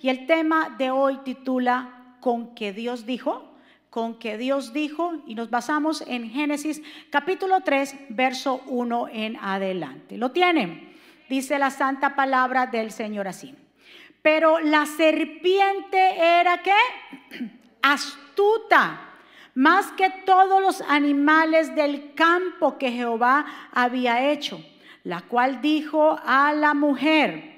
y el tema de hoy titula Con que Dios dijo, con que Dios dijo y nos basamos en Génesis capítulo 3, verso 1 en adelante. ¿Lo tienen? Dice la santa palabra del Señor así. Pero la serpiente era qué? Astuta más que todos los animales del campo que Jehová había hecho, la cual dijo a la mujer,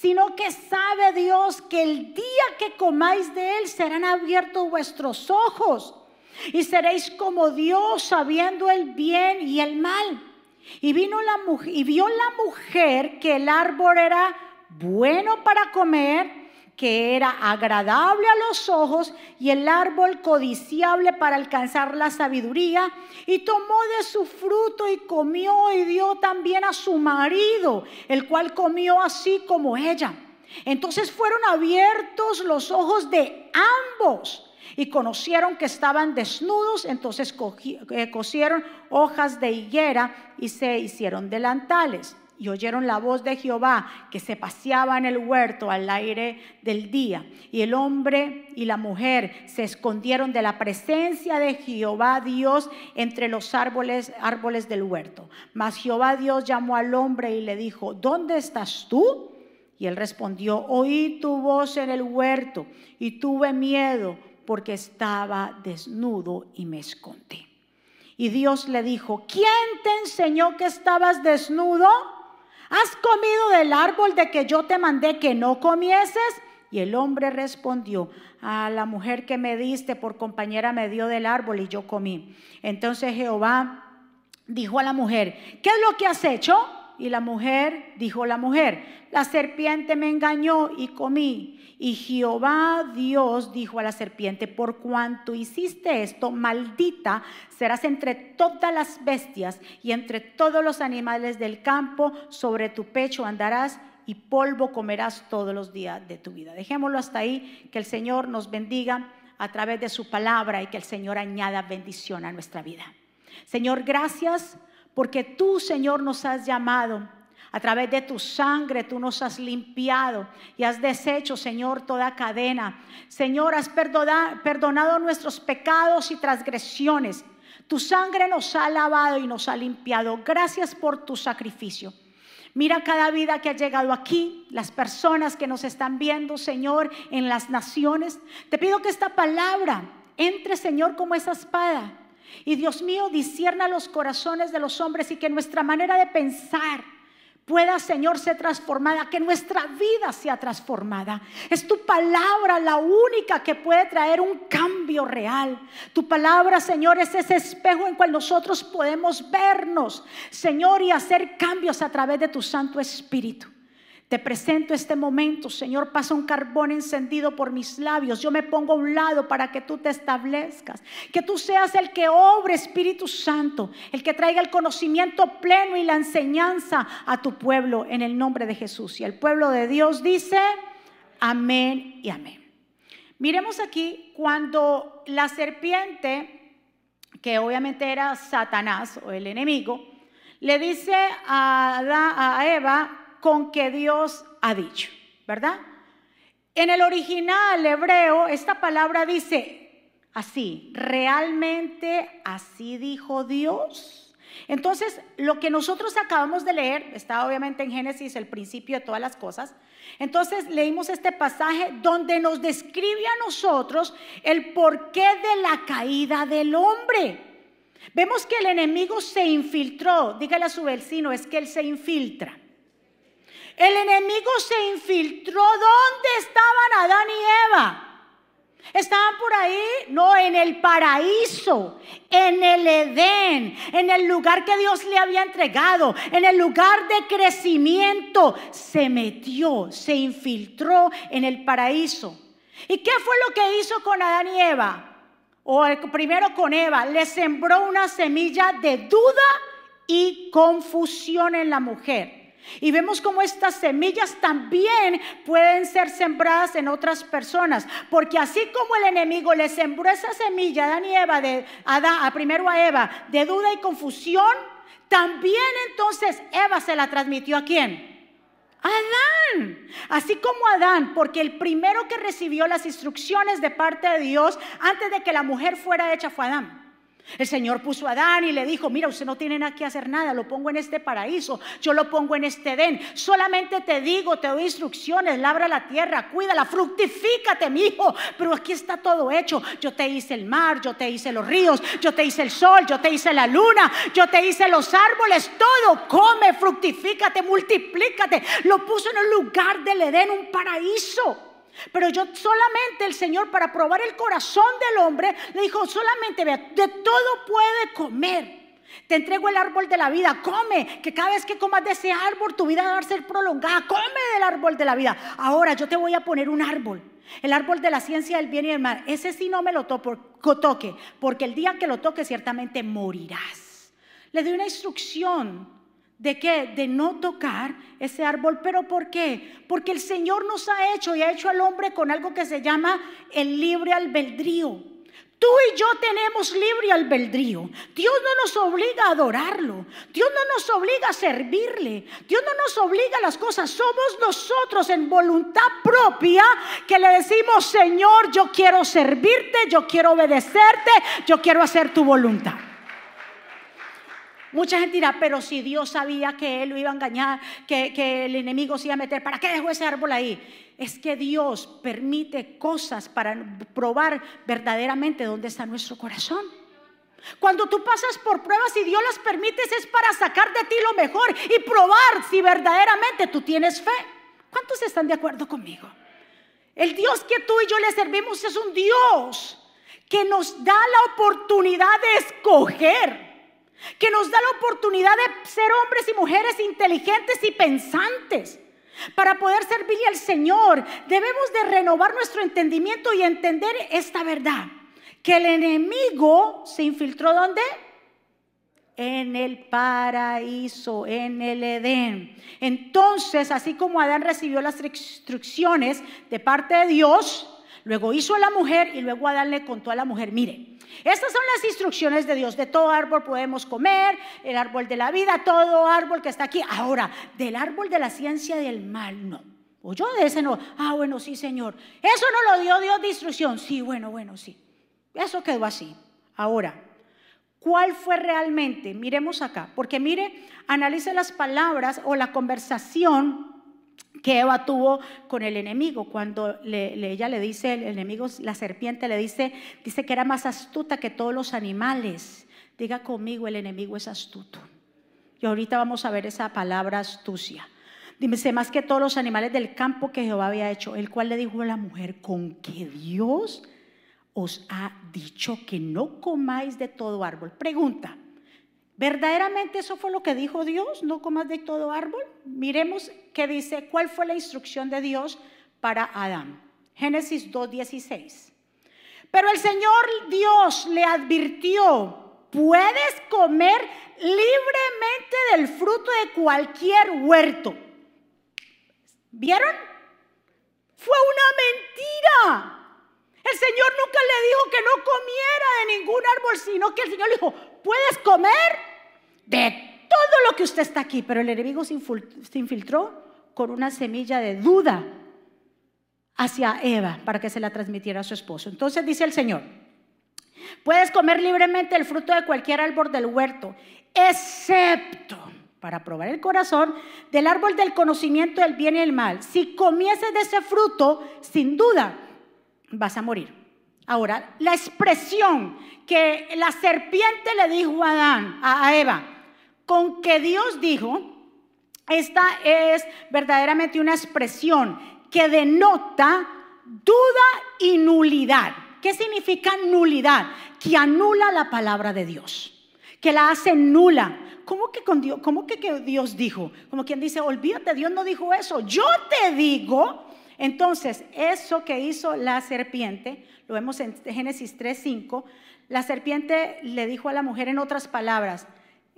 sino que sabe Dios que el día que comáis de él serán abiertos vuestros ojos y seréis como Dios sabiendo el bien y el mal. Y vino la mujer y vio la mujer que el árbol era bueno para comer que era agradable a los ojos y el árbol codiciable para alcanzar la sabiduría, y tomó de su fruto y comió y dio también a su marido, el cual comió así como ella. Entonces fueron abiertos los ojos de ambos y conocieron que estaban desnudos, entonces eh, cosieron hojas de higuera y se hicieron delantales y oyeron la voz de Jehová que se paseaba en el huerto al aire del día. Y el hombre y la mujer se escondieron de la presencia de Jehová Dios entre los árboles, árboles del huerto. Mas Jehová Dios llamó al hombre y le dijo, ¿dónde estás tú? Y él respondió, oí tu voz en el huerto y tuve miedo porque estaba desnudo y me escondí. Y Dios le dijo, ¿quién te enseñó que estabas desnudo? ¿Has comido del árbol de que yo te mandé que no comieses? Y el hombre respondió, a la mujer que me diste por compañera me dio del árbol y yo comí. Entonces Jehová dijo a la mujer, ¿qué es lo que has hecho? Y la mujer dijo la mujer, la serpiente me engañó y comí. Y Jehová Dios dijo a la serpiente, por cuanto hiciste esto, maldita serás entre todas las bestias y entre todos los animales del campo, sobre tu pecho andarás y polvo comerás todos los días de tu vida. Dejémoslo hasta ahí, que el Señor nos bendiga a través de su palabra y que el Señor añada bendición a nuestra vida. Señor, gracias porque tú, Señor, nos has llamado a través de tu sangre tú nos has limpiado y has deshecho, Señor, toda cadena. Señor, has perdonado, nuestros pecados y transgresiones. Tu sangre nos ha lavado y nos ha limpiado. Gracias por tu sacrificio. Mira cada vida que ha llegado aquí, las personas que nos están viendo, Señor, en las naciones. Te pido que esta palabra entre, Señor, como esa espada. Y Dios mío, discierna los corazones de los hombres y que nuestra manera de pensar, pueda, Señor, ser transformada, que nuestra vida sea transformada. Es tu palabra la única que puede traer un cambio real. Tu palabra, Señor, es ese espejo en cual nosotros podemos vernos, Señor, y hacer cambios a través de tu Santo Espíritu. Te presento este momento, Señor, pasa un carbón encendido por mis labios. Yo me pongo a un lado para que tú te establezcas. Que tú seas el que obre, Espíritu Santo, el que traiga el conocimiento pleno y la enseñanza a tu pueblo en el nombre de Jesús. Y el pueblo de Dios dice, amén y amén. Miremos aquí cuando la serpiente, que obviamente era Satanás o el enemigo, le dice a, Eva, con que Dios ha dicho, ¿verdad? En el original hebreo, esta palabra dice así, realmente así dijo Dios. Entonces, lo que nosotros acabamos de leer, está obviamente en Génesis el principio de todas las cosas, entonces leímos este pasaje donde nos describe a nosotros el porqué de la caída del hombre. Vemos que el enemigo se infiltró, dígale a su vecino, es que él se infiltra. El enemigo se infiltró. ¿Dónde estaban Adán y Eva? ¿Estaban por ahí? No, en el paraíso, en el Edén, en el lugar que Dios le había entregado, en el lugar de crecimiento. Se metió, se infiltró en el paraíso. ¿Y qué fue lo que hizo con Adán y Eva? O primero con Eva, le sembró una semilla de duda y confusión en la mujer. Y vemos cómo estas semillas también pueden ser sembradas en otras personas, porque así como el enemigo le sembró esa semilla a y Eva, de a primero a Eva, de duda y confusión, también entonces Eva se la transmitió a quién? Adán, así como Adán, porque el primero que recibió las instrucciones de parte de Dios antes de que la mujer fuera hecha fue Adán. El Señor puso a Adán y le dijo, mira, usted no tiene nada que hacer nada, lo pongo en este paraíso, yo lo pongo en este Edén. Solamente te digo, te doy instrucciones, labra la tierra, cuídala, fructifícate, mi hijo. Pero aquí está todo hecho. Yo te hice el mar, yo te hice los ríos, yo te hice el sol, yo te hice la luna, yo te hice los árboles, todo. Come, fructifícate, multiplícate. Lo puso en un lugar del Edén, un paraíso. Pero yo solamente el Señor para probar el corazón del hombre le dijo, solamente vea, de todo puede comer. Te entrego el árbol de la vida, come, que cada vez que comas de ese árbol tu vida va a ser prolongada, come del árbol de la vida. Ahora yo te voy a poner un árbol, el árbol de la ciencia del bien y del mal. Ese sí no me lo toque, porque el día que lo toque ciertamente morirás. Le doy una instrucción ¿De qué? De no tocar ese árbol. ¿Pero por qué? Porque el Señor nos ha hecho y ha hecho al hombre con algo que se llama el libre albedrío. Tú y yo tenemos libre albedrío. Dios no nos obliga a adorarlo. Dios no nos obliga a servirle. Dios no nos obliga a las cosas. Somos nosotros en voluntad propia que le decimos, Señor, yo quiero servirte, yo quiero obedecerte, yo quiero hacer tu voluntad. Mucha gente dirá, pero si Dios sabía que él lo iba a engañar, que, el enemigo se iba a meter, ¿para qué dejó ese árbol ahí? Es que Dios permite cosas para probar verdaderamente dónde está nuestro corazón. Cuando tú pasas por pruebas y Dios las permites es para sacar de ti lo mejor y probar si verdaderamente tú tienes fe. ¿Cuántos están de acuerdo conmigo? El Dios que tú y yo le servimos es un Dios que nos da la oportunidad de escoger que nos da la oportunidad de ser hombres y mujeres inteligentes y pensantes. Para poder servirle al Señor, debemos de renovar nuestro entendimiento y entender esta verdad, que el enemigo se infiltró ¿dónde? En el paraíso, en el Edén. Entonces, así como Adán recibió las instrucciones de parte de Dios, luego hizo a la mujer y luego Adán le contó a la mujer, mire, estas son las instrucciones de Dios. De todo árbol podemos comer, el árbol de la vida, todo árbol que está aquí. Ahora, del árbol de la ciencia del mal, no. O yo de ese no. Ah, bueno, sí, Señor. Eso no lo dio Dios de instrucción. Sí, bueno, bueno, sí. Eso quedó así. Ahora, ¿cuál fue realmente? Miremos acá, porque mire, analice las palabras o la conversación que Eva tuvo con el enemigo cuando ella le dice, el enemigo, la serpiente le dice, dice que era más astuta que todos los animales. Diga conmigo, el enemigo es astuto. Y ahorita vamos a ver esa palabra astucia. Dice, más que todos los animales del campo que Jehová había hecho, el cual le dijo a la mujer, con que Dios os ha dicho que no comáis de todo árbol. Pregunta, ¿Verdaderamente eso fue lo que dijo Dios? ¿No comas de todo árbol? Miremos qué dice, cuál fue la instrucción de Dios para Adán. Génesis 2.16. Pero el Señor Dios le advirtió, puedes comer libremente del fruto de cualquier huerto. ¿Vieron? Fue una mentira. El Señor nunca le dijo que no comiera de ningún árbol, sino que el Señor le dijo, puedes comer de todo lo que usted está aquí, pero el enemigo se infiltró con una semilla de duda hacia Eva para que se la transmitiera a su esposo. Entonces dice el Señor, puedes comer libremente el fruto de cualquier árbol del huerto, excepto para probar el corazón del árbol del conocimiento del bien y el mal. Si comieses de ese fruto, sin duda vas a morir. Ahora, la expresión que la serpiente le dijo a Adán, a Eva, con que Dios dijo, esta es verdaderamente una expresión que denota duda y nulidad. ¿Qué significa nulidad? Que anula la palabra de Dios, que la hace nula. ¿Cómo que, con Dios, cómo que, Dios dijo? Como quien dice, olvídate, Dios no dijo eso. Yo te digo Entonces, eso que hizo la serpiente, lo vemos en Génesis 3:5, la serpiente le dijo a la mujer en otras palabras,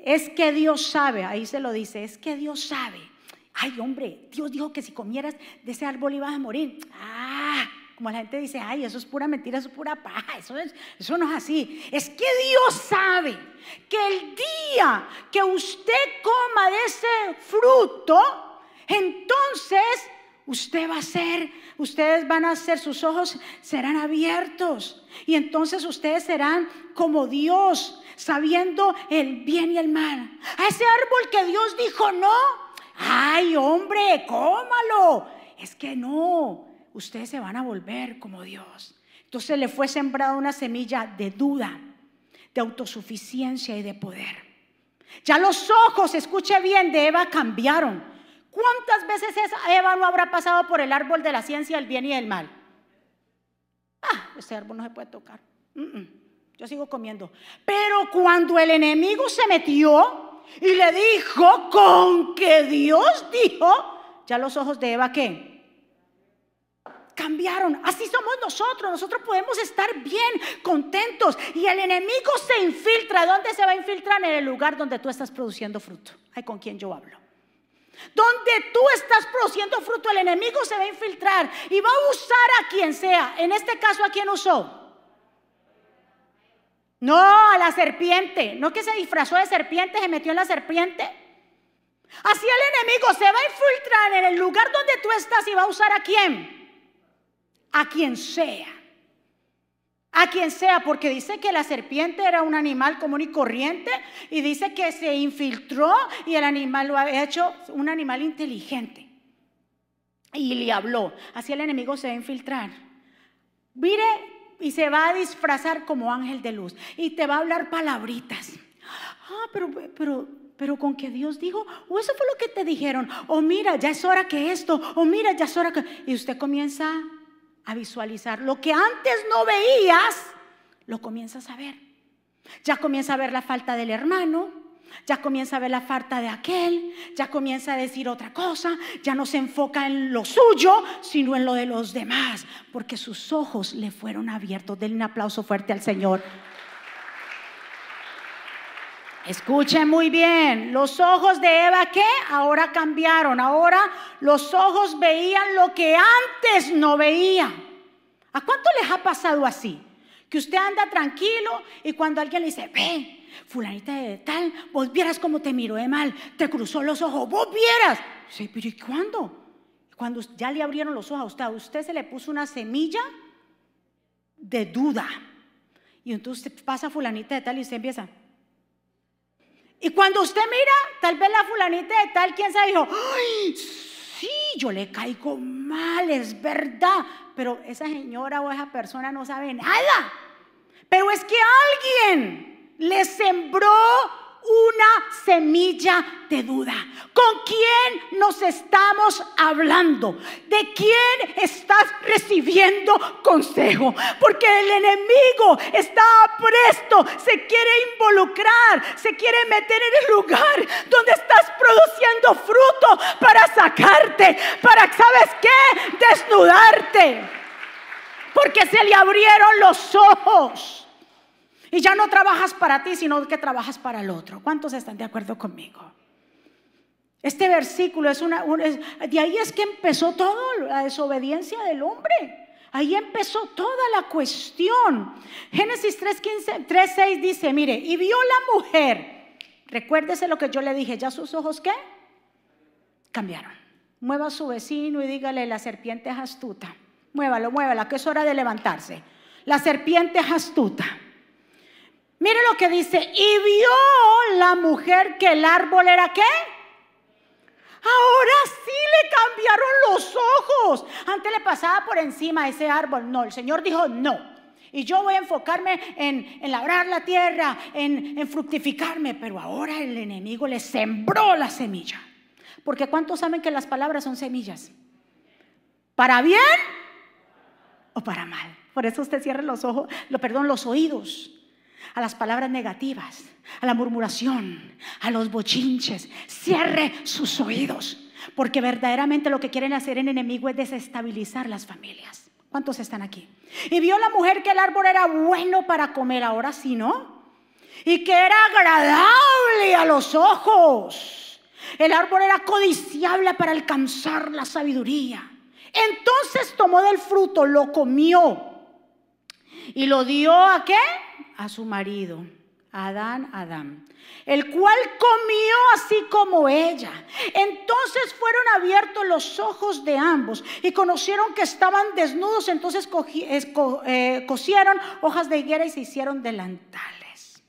es que Dios sabe, ahí se lo dice, es que Dios sabe. Ay, hombre, Dios dijo que si comieras de ese árbol ibas a morir. Ah, como la gente dice, ay, eso es pura mentira, eso es pura paja, eso, eso no es así. Es que Dios sabe que el día que usted coma de ese fruto, entonces usted va a ser, ustedes van a ser, sus ojos serán abiertos. Y entonces ustedes serán como Dios, sabiendo el bien y el mal. A ese árbol que Dios dijo no. Ay, hombre, cómalo. Es que no ustedes se van a volver como Dios. Entonces le fue sembrada una semilla de duda, de autosuficiencia y de poder. Ya los ojos, escuche bien, de Eva cambiaron. ¿Cuántas veces Eva no habrá pasado por el árbol de la ciencia del bien y del mal? Ah, ese árbol no se puede tocar. yo sigo comiendo. Pero cuando el enemigo se metió y le dijo con que Dios dijo, ya los ojos de Eva, ¿qué? cambiaron. Así somos nosotros. Nosotros podemos estar bien, contentos. Y el enemigo se infiltra. ¿Dónde se va a infiltrar? En el lugar donde tú estás produciendo fruto. Ay, con quién yo hablo. Donde tú estás produciendo fruto, el enemigo se va a infiltrar y va a usar a quien sea. En este caso, ¿a quién usó? No, a la serpiente. No que se disfrazó de serpiente, se metió en la serpiente. Así el enemigo se va a infiltrar en el lugar donde tú estás y va a usar a quién? a quien sea. A quien sea, porque dice que la serpiente era un animal común y corriente y dice que se infiltró y el animal lo ha hecho un animal inteligente. Y le habló. Así el enemigo se va a infiltrar. Mire, y se va a disfrazar como ángel de luz y te va a hablar palabritas. Ah, pero, pero, pero con que Dios dijo, o eso fue lo que te dijeron, o mira, ya es hora que esto, o mira, ya es hora que... Y usted comienza a visualizar. Lo que antes no veías, lo comienzas a ver. Ya comienza a ver la falta del hermano, ya comienza a ver la falta de aquel, ya comienza a decir otra cosa, ya no se enfoca en lo suyo, sino en lo de los demás, porque sus ojos le fueron abiertos. Denle un aplauso fuerte al Señor. Escuchen muy bien, los ojos de Eva ¿qué? Ahora cambiaron, ahora los ojos veían lo que antes no veía. ¿A cuánto les ha pasado así? Que usted anda tranquilo y cuando alguien le dice, ve, fulanita de tal, vos vieras cómo te miró de mal, te cruzó los ojos, vos vieras. Sí, pero ¿y cuándo? Cuando ya le abrieron los ojos a usted, a usted se le puso una semilla de duda. Y entonces pasa fulanita de tal y usted empieza, y cuando usted mira, tal vez la fulanita de tal, quien se dijo, ay, sí, yo le caigo mal, es verdad. Pero esa señora o esa persona no sabe nada. Pero es que alguien le sembró semilla de duda. ¿Con quién nos estamos hablando? ¿De quién estás recibiendo consejo? Porque el enemigo está presto, se quiere involucrar, se quiere meter en el lugar donde estás produciendo fruto para sacarte, para, ¿sabes qué? Desnudarte. Porque se le abrieron los ojos. Y ya no trabajas para ti, sino que trabajas para el otro. ¿Cuántos están de acuerdo conmigo? Este versículo es una... de ahí es que empezó todo la desobediencia del hombre. Ahí empezó toda la cuestión. Génesis 3.6 dice, mire, y vio la mujer. Recuérdese lo que yo le dije, ¿ya sus ojos qué? Cambiaron. Mueva a su vecino y dígale, la serpiente es astuta. Muévalo, muévala, que es hora de levantarse. La serpiente es astuta. Mire lo que dice, y vio la mujer que el árbol era qué? Ahora sí le cambiaron los ojos. Antes le pasaba por encima ese árbol. No, el Señor dijo no. Y yo voy a enfocarme en, labrar la tierra, en, en fructificarme. Pero ahora el enemigo le sembró la semilla. Porque ¿cuántos saben que las palabras son semillas? ¿Para bien o para mal? Por eso usted cierra los ojos, lo, perdón, los oídos a las palabras negativas, a la murmuración, a los bochinches. Cierre sus oídos. Porque verdaderamente lo que quieren hacer el enemigo es desestabilizar las familias. ¿Cuántos están aquí? Y vio la mujer que el árbol era bueno para comer, ahora sí, ¿no? Y que era agradable a los ojos. El árbol era codiciable para alcanzar la sabiduría. Entonces tomó del fruto, lo comió y lo dio a qué? A su marido. Adán, Adán, el cual comió así como ella. Entonces fueron abiertos los ojos de ambos y conocieron que estaban desnudos, entonces eh, cosieron hojas de higuera y se hicieron delantales.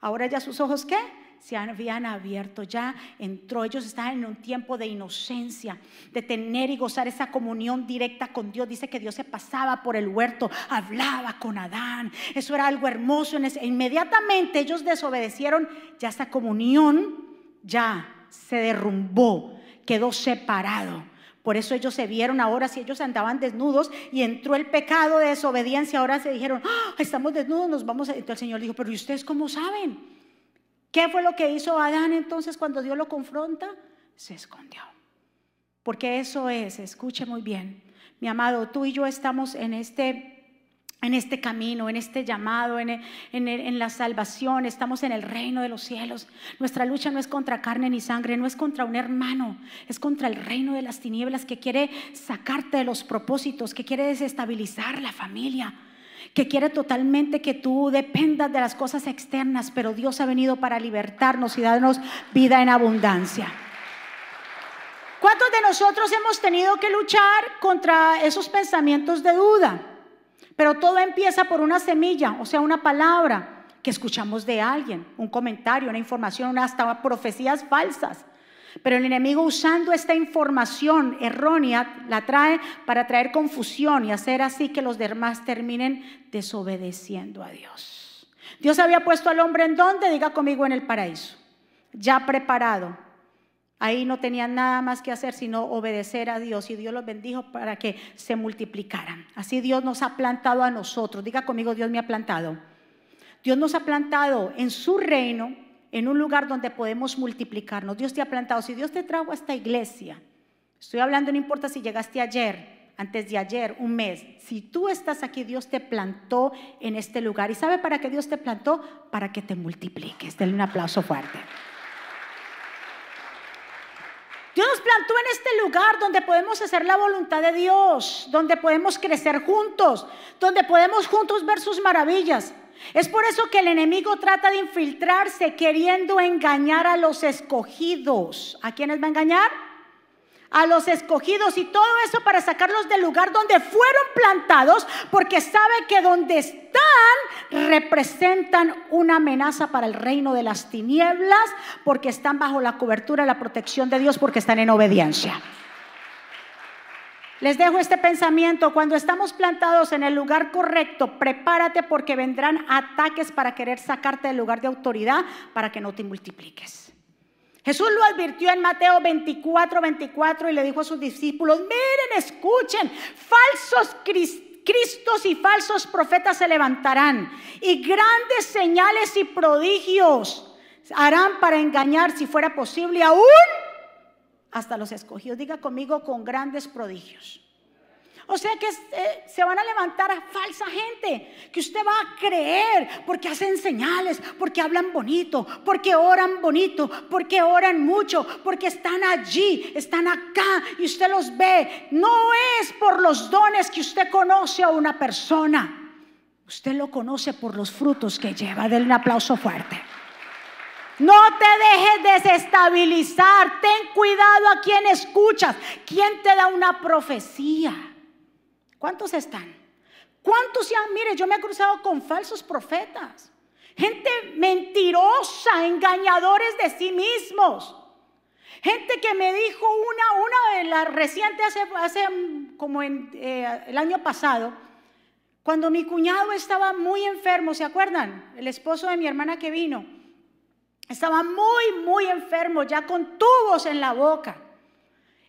Ahora ya sus ojos, ¿qué? Se habían abierto, ya entró, ellos estaban en un tiempo de inocencia, de tener y gozar esa comunión directa con Dios. Dice que Dios se pasaba por el huerto, hablaba con Adán, eso era algo hermoso. inmediatamente ellos desobedecieron, ya esa comunión ya se derrumbó, quedó separado. Por eso ellos se vieron ahora, si ellos andaban desnudos y entró el pecado de desobediencia, ahora se dijeron, ah, estamos desnudos, nos vamos a... Entonces el Señor dijo, pero ¿y ustedes cómo saben? ¿Qué fue lo que hizo Adán entonces cuando Dios lo confronta? Se escondió. Porque eso es, escuche muy bien, mi amado, tú y yo estamos en este en este camino, en este llamado, en, en, la salvación, estamos en el reino de los cielos. Nuestra lucha no es contra carne ni sangre, no es contra un hermano, es contra el reino de las tinieblas que quiere sacarte de los propósitos, que quiere desestabilizar la familia que quiere totalmente que tú dependas de las cosas externas, pero Dios ha venido para libertarnos y darnos vida en abundancia. ¿Cuántos de nosotros hemos tenido que luchar contra esos pensamientos de duda? Pero todo empieza por una semilla, o sea, una palabra que escuchamos de alguien, un comentario, una información, hasta profecías falsas. Pero el enemigo usando esta información errónea la trae para traer confusión y hacer así que los demás terminen desobedeciendo a Dios. Dios había puesto al hombre en donde, diga conmigo, en el paraíso, ya preparado. Ahí no tenían nada más que hacer sino obedecer a Dios y Dios los bendijo para que se multiplicaran. Así Dios nos ha plantado a nosotros. Diga conmigo, Dios me ha plantado. Dios nos ha plantado en su reino en un lugar donde podemos multiplicarnos. Dios te ha plantado. Si Dios te trajo a esta iglesia, estoy hablando, no importa si llegaste ayer, antes de ayer, un mes. Si tú estás aquí, Dios te plantó en este lugar. ¿Y sabe para qué Dios te plantó? Para que te multipliques. Denle un aplauso fuerte. Dios nos plantó en este lugar donde podemos hacer la voluntad de Dios, donde podemos crecer juntos, donde podemos juntos ver sus maravillas. Es por eso que el enemigo trata de infiltrarse queriendo engañar a los escogidos. ¿A quiénes va a engañar? A los escogidos y todo eso para sacarlos del lugar donde fueron plantados, porque sabe que donde están representan una amenaza para el reino de las tinieblas, porque están bajo la cobertura, la protección de Dios, porque están en obediencia. Les dejo este pensamiento, cuando estamos plantados en el lugar correcto, prepárate porque vendrán ataques para querer sacarte del lugar de autoridad para que no te multipliques. Jesús lo advirtió en Mateo 24, 24 y le dijo a sus discípulos, miren, escuchen, falsos cristos y falsos profetas se levantarán y grandes señales y prodigios harán para engañar, si fuera posible, aún hasta los escogidos. Diga conmigo con grandes prodigios. O sea que eh, se van a levantar a falsa gente, que usted va a creer porque hacen señales, porque hablan bonito, porque oran bonito, porque oran mucho, porque están allí, están acá y usted los ve. No es por los dones que usted conoce a una persona, usted lo conoce por los frutos que lleva. Denle un aplauso fuerte. No te dejes desestabilizar. Ten cuidado a quien escuchas. ¿Quién te da una profecía? ¿Cuántos están? ¿Cuántos ya? Mire, yo me he cruzado con falsos profetas. Gente mentirosa, engañadores de sí mismos. Gente que me dijo una, una de las recientes, hace, hace como en, eh, el año pasado, cuando mi cuñado estaba muy enfermo, ¿se acuerdan? El esposo de mi hermana que vino. Estaba muy, muy enfermo, ya con tubos en la boca.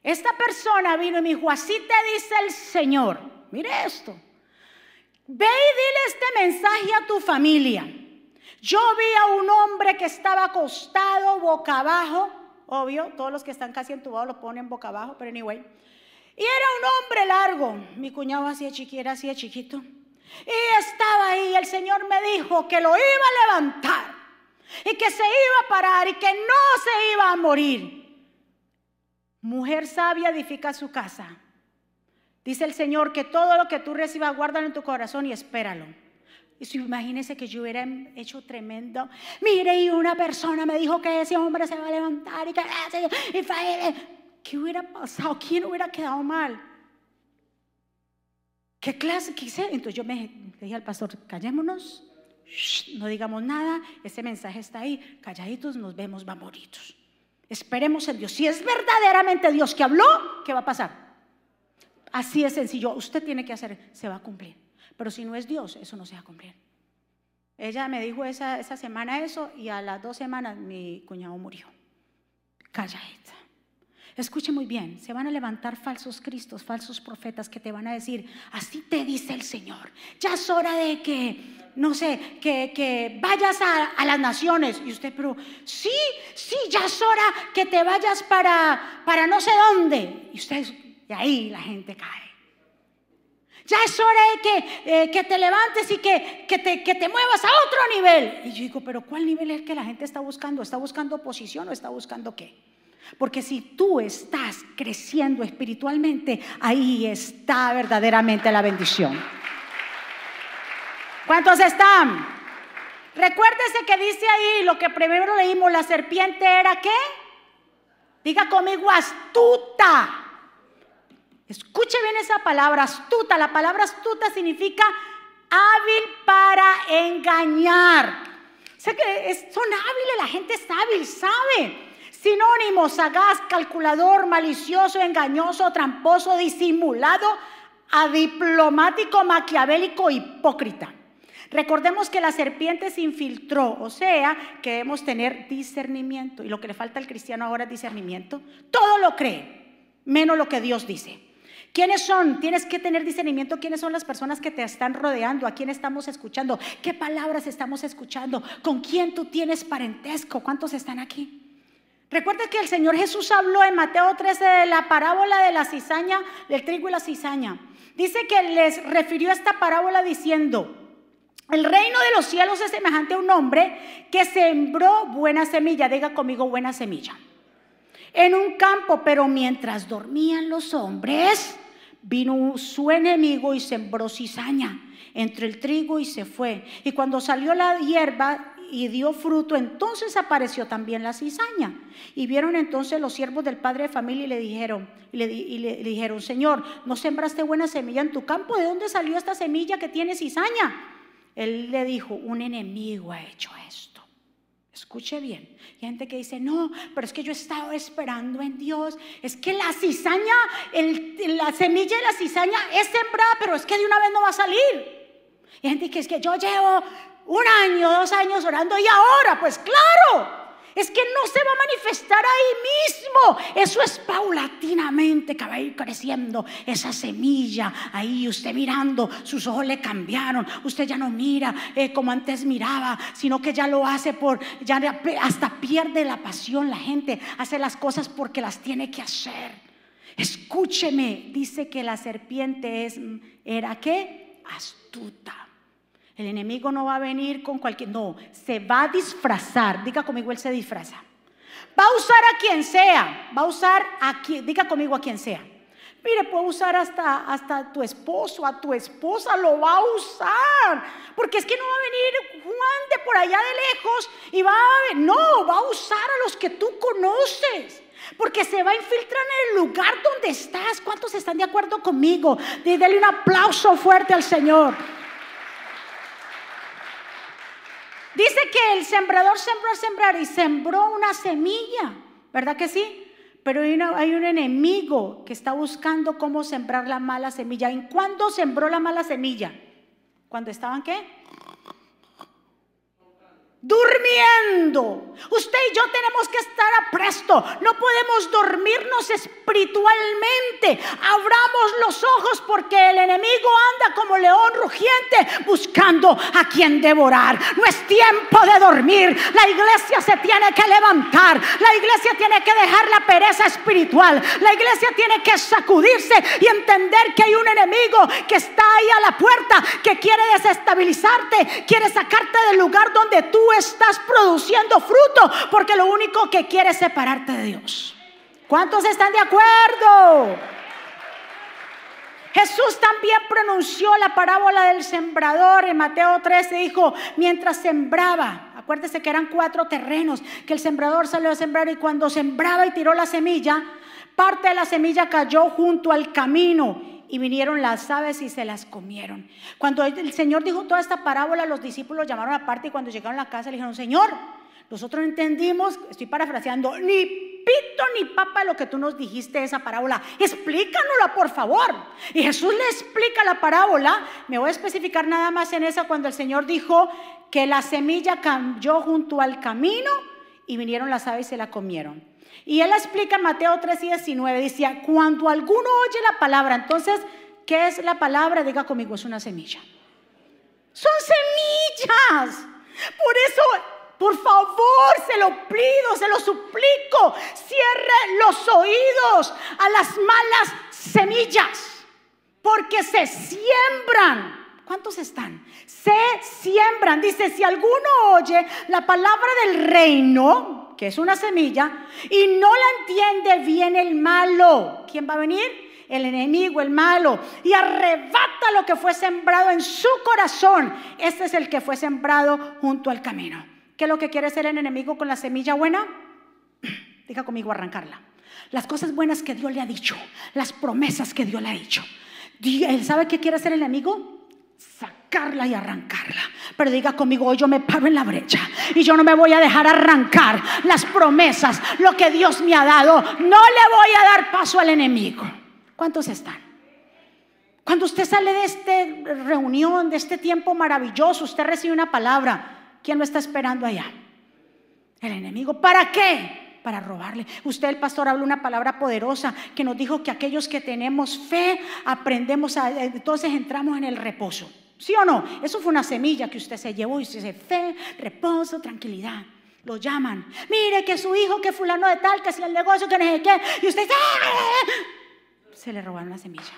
Esta persona vino y me dijo, así te dice el Señor. Mire esto. Ve y dile este mensaje a tu familia. Yo vi a un hombre que estaba acostado boca abajo obvio, todos los que están casi entubados lo ponen boca abajo, pero anyway. Y era un hombre largo, mi cuñado hacía chiquito, de chiquito. Y estaba ahí, el Señor me dijo que lo iba a levantar y que se iba a parar y que no se iba a morir. Mujer sabia edifica su casa. Dice el Señor que todo lo que tú recibas, guárdalo en tu corazón y espéralo. Y si imagínese que yo hubiera hecho tremendo. Mire, y una persona me dijo que ese hombre se va a levantar y que. ¿Qué hubiera pasado? ¿Quién hubiera quedado mal? ¿Qué clase? ¿Qué hice? Entonces yo me dije al pastor, callémonos, no digamos nada, ese mensaje está ahí, calladitos, nos vemos bamboritos. Esperemos en Dios. Si es verdaderamente Dios que habló, ¿qué va a pasar? Así es sencillo, usted tiene que hacer, se va a cumplir. Pero si no es Dios, eso no se va a cumplir. Ella me dijo esa, esa semana eso y a las dos semanas mi cuñado murió. Calladita. Escuche muy bien, se van a levantar falsos cristos, falsos profetas que te van a decir, así te dice el Señor. Ya es hora de que, no sé, que, vayas a, las naciones. Y usted, pero sí, sí, ya es hora que te vayas para, para no sé dónde. Y usted, y ahí la gente cae. Ya es hora de que, eh, que te levantes y que, que, te, que te muevas a otro nivel. Y yo digo, pero ¿cuál nivel es que la gente está buscando? ¿Está buscando posición o está buscando qué? Porque si tú estás creciendo espiritualmente, ahí está verdaderamente la bendición. ¿Cuántos están? Recuérdese que dice ahí lo que primero leímos, la serpiente era qué? Diga conmigo astuta. Escuche bien esa palabra, astuta. La palabra astuta significa hábil para engañar. Sé que son hábiles, la gente es hábil, sabe. Sinónimo, sagaz, calculador, malicioso, engañoso, tramposo, disimulado, adiplomático, maquiavélico, hipócrita. Recordemos que la serpiente se infiltró, o sea, que debemos tener discernimiento. Y lo que le falta al cristiano ahora es discernimiento. Todo lo cree, menos lo que Dios dice. ¿Quiénes son? Tienes que tener discernimiento. ¿Quiénes son las personas que te están rodeando? ¿A quién estamos escuchando? ¿Qué palabras estamos escuchando? ¿Con quién tú tienes parentesco? ¿Cuántos están aquí? Recuerda que el Señor Jesús habló en Mateo 13 de la parábola de la cizaña, del trigo y la cizaña. Dice que les refirió esta parábola diciendo, el reino de los cielos es semejante a un hombre que sembró buena semilla, diga conmigo buena semilla, en un campo, pero mientras dormían los hombres, vino su enemigo y sembró cizaña entre el trigo y se fue. Y cuando salió la hierba, y dio fruto, entonces apareció también la cizaña. Y vieron entonces los siervos del padre de familia y le dijeron, y le, dijeron, Señor, ¿no sembraste buena semilla en tu campo? ¿De dónde salió esta semilla que tiene cizaña? Él le dijo, un enemigo ha hecho esto. Escuche bien. Hay gente que dice, no, pero es que yo he estado esperando en Dios. Es que la cizaña, la semilla de la cizaña es sembrada, pero es que de una vez no va a salir. Y hay gente que es que yo llevo un año, dos años orando y ahora, pues claro, es que no se va a manifestar ahí mismo. Eso es paulatinamente que va a ir creciendo esa semilla. Ahí usted mirando, sus ojos le cambiaron. Usted ya no mira eh, como antes miraba, sino que ya lo hace por, ya hasta pierde la pasión. La gente hace las cosas porque las tiene que hacer. Escúcheme, dice que la serpiente es, ¿era qué? Astuta. El enemigo no va a venir con cualquier, no, se va a disfrazar. Diga conmigo, él se disfraza. Va a usar a quien sea, va a usar a quien, diga conmigo a quien sea. Mire, puede usar hasta, hasta tu esposo, a tu esposa lo va a usar. Porque es que no va a venir Juan de por allá de lejos y va a, no, va a usar a los que tú conoces. Porque se va a infiltrar en el lugar donde estás. ¿Cuántos están de acuerdo conmigo? Dele un aplauso fuerte al Señor. Dice que el sembrador sembró a sembrar y sembró una semilla, ¿verdad que sí? Pero hay, un enemigo que está buscando cómo sembrar la mala semilla. ¿En cuándo sembró la mala semilla? ¿Cuando estaban qué? Durmiendo. Usted y yo tenemos que estar a. No podemos dormirnos espiritualmente. Abramos los ojos porque el enemigo anda como león rugiente buscando a quien devorar. No es tiempo de dormir. La iglesia se tiene que levantar. La iglesia tiene que dejar la pereza espiritual. La iglesia tiene que sacudirse y entender que hay un enemigo que está ahí a la puerta, que quiere desestabilizarte, quiere sacarte del lugar donde tú estás produciendo fruto porque lo único que quiere es separarte de Dios. ¿Cuántos están de acuerdo? Jesús también pronunció la parábola del sembrador en Mateo 13, dijo, mientras sembraba, acuérdese que eran cuatro terrenos, que el sembrador salió a sembrar y cuando sembraba y tiró la semilla, parte de la semilla cayó junto al camino y vinieron las aves y se las comieron. Cuando el Señor dijo toda esta parábola, los discípulos llamaron aparte y cuando llegaron a la casa le dijeron, Señor, nosotros entendimos, estoy parafraseando, ni pito ni papa lo que tú nos dijiste esa parábola. Explícanosla, por favor. Y Jesús le explica la parábola. Me voy a especificar nada más en esa cuando el Señor dijo que la semilla cayó junto al camino y vinieron las aves y se la comieron. Y él explica en Mateo 3 y 19, dice, cuando alguno oye la palabra, entonces, ¿qué es la palabra? Diga conmigo, es una semilla. Son semillas. Por eso, por favor, se lo pido, se lo suplico, cierre los oídos a las malas semillas, porque se siembran. ¿Cuántos están? Se siembran. Dice, si alguno oye la palabra del reino, que es una semilla, y no la entiende bien el malo. ¿Quién va a venir? El enemigo, el malo, y arrebata lo que fue sembrado en su corazón. Este es el que fue sembrado junto al camino. ¿Qué es lo que quiere hacer el enemigo con la semilla buena? Diga conmigo arrancarla. Las cosas buenas que Dios le ha dicho, las promesas que Dios le ha dicho. ¿Él sabe qué quiere hacer el enemigo? Sacarla y arrancarla. Pero diga conmigo, hoy yo me paro en la brecha y yo no me voy a dejar arrancar las promesas, lo que Dios me ha dado. No le voy a dar paso al enemigo. ¿Cuántos están? Cuando usted sale de esta reunión, de este tiempo maravilloso, usted recibe una palabra. ¿Quién lo está esperando allá? El enemigo. ¿Para qué? Para robarle. Usted, el pastor, habló una palabra poderosa que nos dijo que aquellos que tenemos fe, aprendemos a, entonces entramos en el reposo. ¿Sí o no? Eso fue una semilla que usted se llevó y se dice fe, reposo, tranquilidad. Lo llaman. Mire que su hijo, que fulano de tal, que es el negocio, que no sé qué. Y usted dice, ¡Ah! se le robaron la semilla.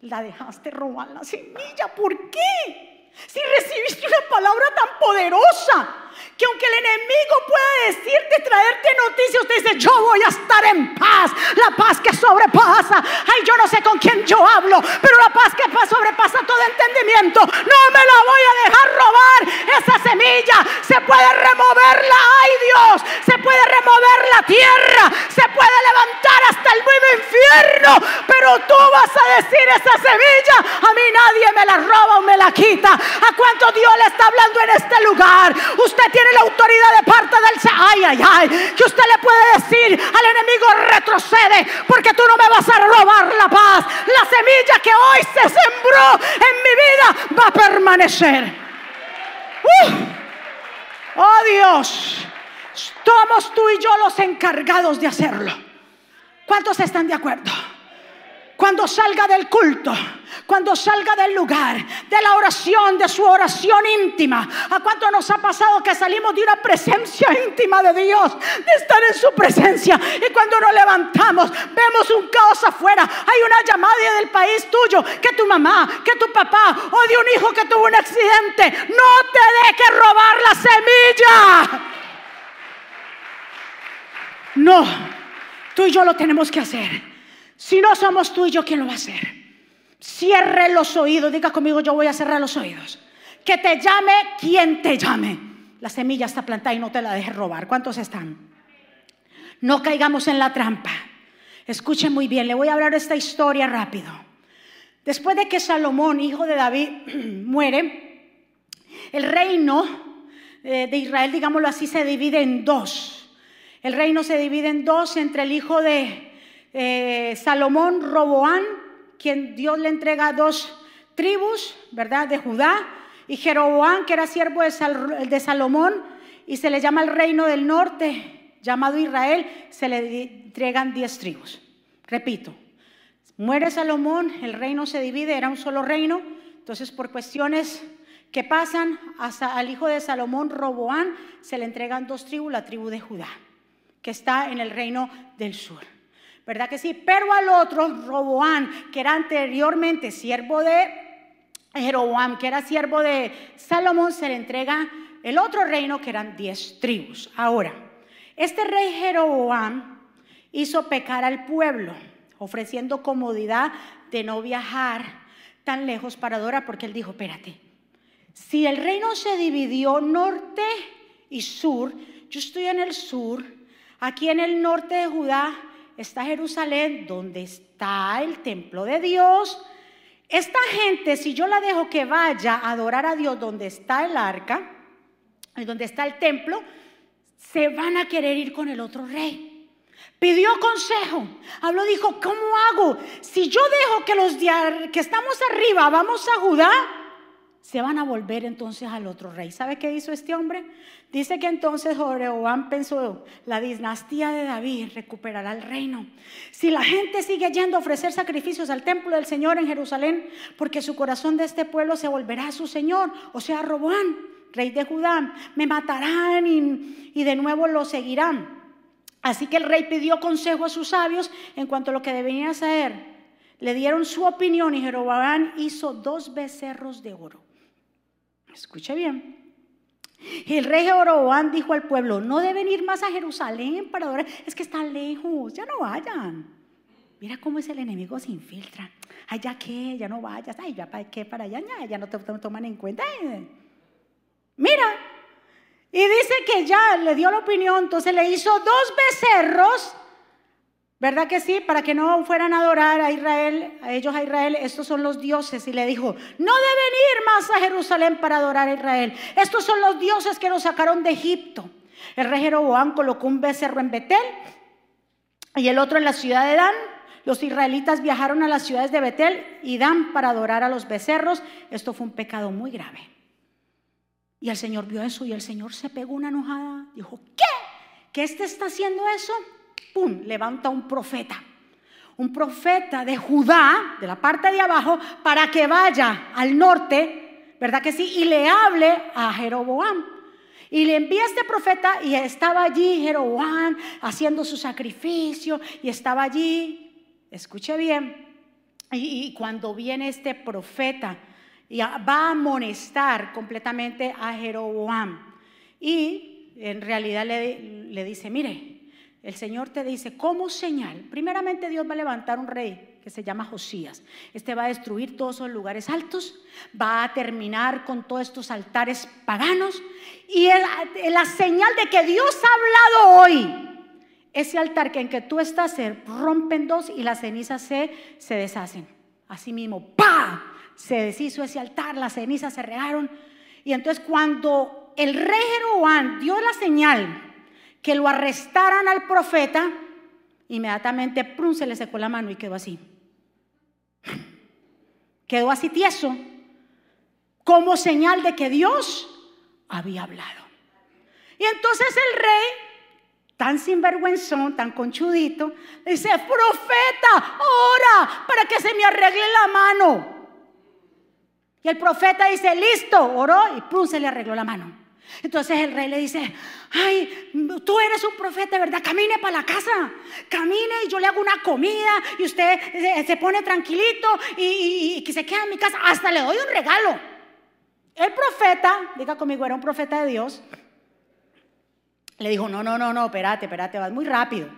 La dejaste robar la semilla. ¿Por qué? Si recibiste una palabra tan poderosa que aunque el enemigo pueda decirte, traerte noticias, usted dice, yo voy a estar en paz, la paz que sobrepasa. Ay, yo no sé con quién yo hablo, pero la paz que sobrepasa todo entendimiento, no me la voy a dejar robar. Esa semilla se puede removerla, ay Dios, se puede remover la tierra, se puede levantar hasta el mismo infierno, pero tú vas a decir esa semilla, a mí nadie me la roba o me la quita. ¿A cuánto Dios le está hablando en este lugar? Usted tiene la autoridad de parte del ay, ay, ay, que usted le puede decir al enemigo retrocede, porque tú no me vas a robar la paz. La semilla que hoy se sembró en mi vida va a permanecer. Uh. oh Dios, somos tú y yo los encargados de hacerlo. ¿Cuántos están de acuerdo? Cuando salga del culto, cuando salga del lugar, de la oración, de su oración íntima. ¿A cuánto nos ha pasado que salimos de una presencia íntima de Dios, de estar en su presencia? Y cuando nos levantamos, vemos un caos afuera. Hay una llamada del país tuyo, que tu mamá, que tu papá, o de un hijo que tuvo un accidente. No te dejes robar la semilla. No, tú y yo lo tenemos que hacer. Si no somos tú y yo, ¿quién lo va a hacer? Cierre los oídos, diga conmigo, yo voy a cerrar los oídos. Que te llame quien te llame. La semilla está plantada y no te la dejes robar. ¿Cuántos están? No caigamos en la trampa. Escuchen muy bien, le voy a hablar esta historia rápido. Después de que Salomón, hijo de David, muere, el reino eh, de Israel, digámoslo así, se divide en dos. El reino se divide en dos entre el hijo de eh, Salomón Roboán, quien Dios le entrega dos tribus, ¿verdad? De Judá, y Jeroboán, que era siervo de, Salomón, y se le llama el reino del norte, llamado Israel, se le entregan diez tribus. Repito, muere Salomón, el reino se divide, era un solo reino, entonces por cuestiones que pasan hasta al hijo de Salomón, Roboán, se le entregan dos tribus, la tribu de Judá, que está en el reino del sur. ¿Verdad que sí? Pero al otro, Roboán, que era anteriormente siervo de Jeroboam, que era siervo de Salomón, se le entrega el otro reino, que eran diez tribus. Ahora, este rey Jeroboam hizo pecar al pueblo, ofreciendo comodidad de no viajar tan lejos para adorar, porque él dijo, espérate, si el reino se dividió norte y sur, yo estoy en el sur, aquí en el norte de Judá está Jerusalén, donde está el templo de Dios. Esta gente, si yo la dejo que vaya a adorar a Dios donde está el arca, donde está el templo, se van a querer ir con el otro rey. Pidió consejo, habló, dijo, ¿cómo hago? Si yo dejo que los que estamos arriba vamos a Judá, se van a volver entonces al otro rey. ¿Sabe qué hizo este hombre? Dice que entonces Joreoam pensó, la dinastía de David recuperará el reino. Si la gente sigue yendo a ofrecer sacrificios al templo del Señor en Jerusalén, porque su corazón de este pueblo se volverá a su Señor, o sea, Roboán, rey de Judá, me matarán y, y de nuevo lo seguirán. Así que el rey pidió consejo a sus sabios en cuanto a lo que debían hacer. Le dieron su opinión y Jeroboam hizo dos becerros de oro. Escuche bien. El rey Jeroboam dijo al pueblo, no deben ir más a Jerusalén para adorar, es que está lejos, ya no vayan. Mira cómo es el enemigo se infiltra. Ay, ya qué, ya no vayas, ay, ya para qué, para allá, ya, no te, toman en cuenta. Mira, y dice que ya le dio la opinión, entonces le hizo dos becerros ¿Verdad que sí? Para que no fueran a adorar a Israel, a ellos a Israel, estos son los dioses. Y le dijo, no deben ir más a Jerusalén para adorar a Israel. Estos son los dioses que nos sacaron de Egipto. El rey Jeroboam colocó un becerro en Betel y el otro en la ciudad de Dan. Los israelitas viajaron a las ciudades de Betel y Dan para adorar a los becerros. Esto fue un pecado muy grave. Y el Señor vio eso y el Señor se pegó una enojada. Dijo, ¿qué? ¿Que este está haciendo eso? ¡Pum!, levanta un profeta. Un profeta de Judá, de la parte de abajo, para que vaya al norte, ¿verdad que sí? Y le hable a Jeroboam. Y le envía este profeta y estaba allí Jeroboam haciendo su sacrificio y estaba allí, escuche bien, y, cuando viene este profeta, y va a amonestar completamente a Jeroboam. Y en realidad le, le dice, mire, el Señor te dice, como señal, primeramente Dios va a levantar un rey que se llama Josías. Este va a destruir todos esos lugares altos, va a terminar con todos estos altares paganos. Y la señal de que Dios ha hablado hoy, ese altar que en que tú estás se rompen dos y las cenizas se, se deshacen. Así mismo, ¡pa! Se deshizo ese altar, las cenizas se regaron. Y entonces cuando el rey Jeroboam dio la señal, que lo arrestaran al profeta, inmediatamente Prun se le secó la mano y quedó así. Quedó así tieso, como señal de que Dios había hablado. Y entonces el rey, tan sinvergüenzón, tan conchudito, dice, profeta, ora para que se me arregle la mano. Y el profeta dice, listo, oró y Prun se le arregló la mano. Entonces el rey le dice, ay, tú eres un profeta, ¿verdad? Camine para la casa, camine y yo le hago una comida y usted se, pone tranquilito y, que se queda en mi casa, hasta le doy un regalo. El profeta, diga conmigo, era un profeta de Dios, le dijo, no, no, no, no, espérate, espérate, vas muy rápido.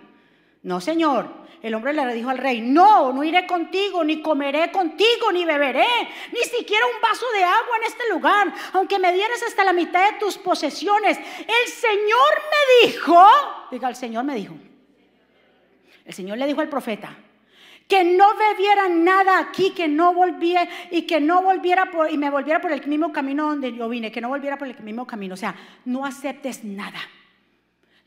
No, señor, el hombre le dijo al rey, no, no iré contigo, ni comeré contigo, ni beberé, ni siquiera un vaso de agua en este lugar, aunque me dieras hasta la mitad de tus posesiones. El Señor me dijo, diga, el Señor me dijo, el Señor le dijo al profeta, que no bebiera nada aquí, que no volviera y que no volviera por, y me volviera por el mismo camino donde yo vine, que no volviera por el mismo camino, o sea, no aceptes nada.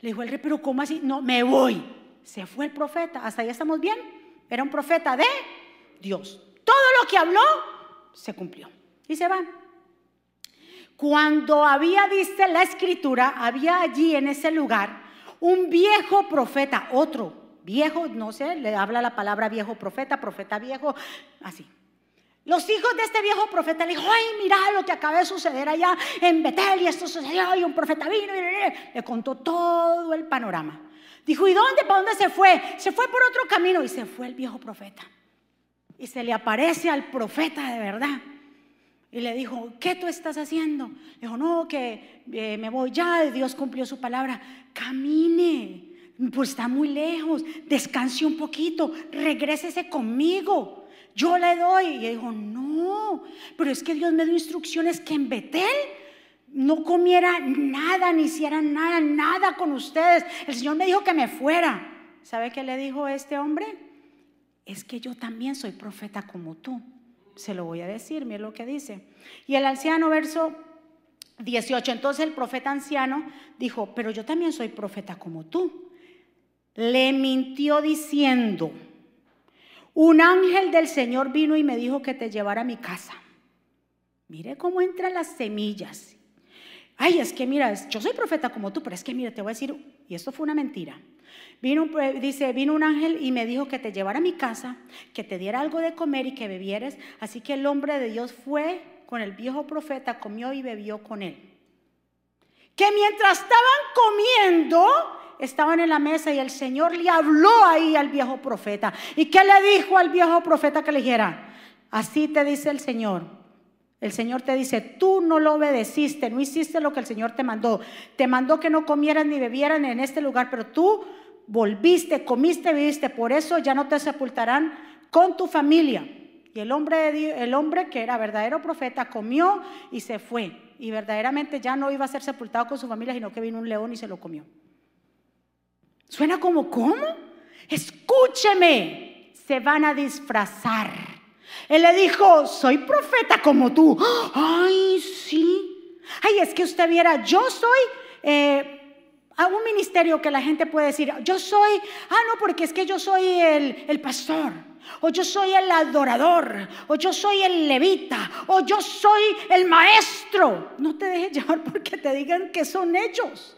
Le dijo el rey, pero ¿cómo así? No, me voy. Se fue el profeta. ¿Hasta ahí estamos bien? Era un profeta de Dios. Todo lo que habló se cumplió. Y se va. Cuando había, dice la escritura, había allí en ese lugar un viejo profeta, otro viejo, no sé, le habla la palabra viejo profeta, profeta viejo, así. Los hijos de este viejo profeta le dijo, ay, mira lo que acaba de suceder allá en Betel y esto sucedió y un profeta vino y le contó todo el panorama. Dijo, ¿y dónde? ¿Para dónde se fue? Se fue por otro camino y se fue el viejo profeta. Y se le aparece al profeta de verdad. Y le dijo, ¿qué tú estás haciendo? Le dijo, no, que eh, me voy ya, Dios cumplió su palabra. Camine, pues está muy lejos, descanse un poquito, regrésese conmigo. Yo le doy. Y dijo, no, pero es que Dios me dio instrucciones que en Betel no comiera nada, ni hiciera nada, nada con ustedes. El Señor me dijo que me fuera. ¿Sabe qué le dijo este hombre? Es que yo también soy profeta como tú. Se lo voy a decir, mire lo que dice. Y el anciano, verso 18, entonces el profeta anciano dijo, pero yo también soy profeta como tú. Le mintió diciendo, un ángel del Señor vino y me dijo que te llevara a mi casa. Mire cómo entran las semillas. Ay, es que mira, yo soy profeta como tú, pero es que mira, te voy a decir, y esto fue una mentira. Vino, dice, vino un ángel y me dijo que te llevara a mi casa, que te diera algo de comer y que bebieres. Así que el hombre de Dios fue con el viejo profeta, comió y bebió con él. Que mientras estaban comiendo, estaban en la mesa y el Señor le habló ahí al viejo profeta. ¿Y qué le dijo al viejo profeta que le dijera? Así te dice el Señor. El Señor te dice, tú no lo obedeciste, no hiciste lo que el Señor te mandó. Te mandó que no comieran ni bebieran en este lugar, pero tú volviste, comiste, viviste, por eso ya no te sepultarán con tu familia. Y el hombre, el hombre que era verdadero profeta comió y se fue. Y verdaderamente ya no iba a ser sepultado con su familia, sino que vino un león y se lo comió. ¿Suena como cómo? Escúcheme, se van a disfrazar. Él le dijo, soy profeta como tú. Ay, sí. Ay, es que usted viera, yo soy... Eh, un ministerio que la gente puede decir, yo soy, ah, no, porque es que yo soy el, el pastor, o yo soy el adorador, o yo soy el levita, o yo soy el maestro. No te dejes llevar porque te digan que son ellos,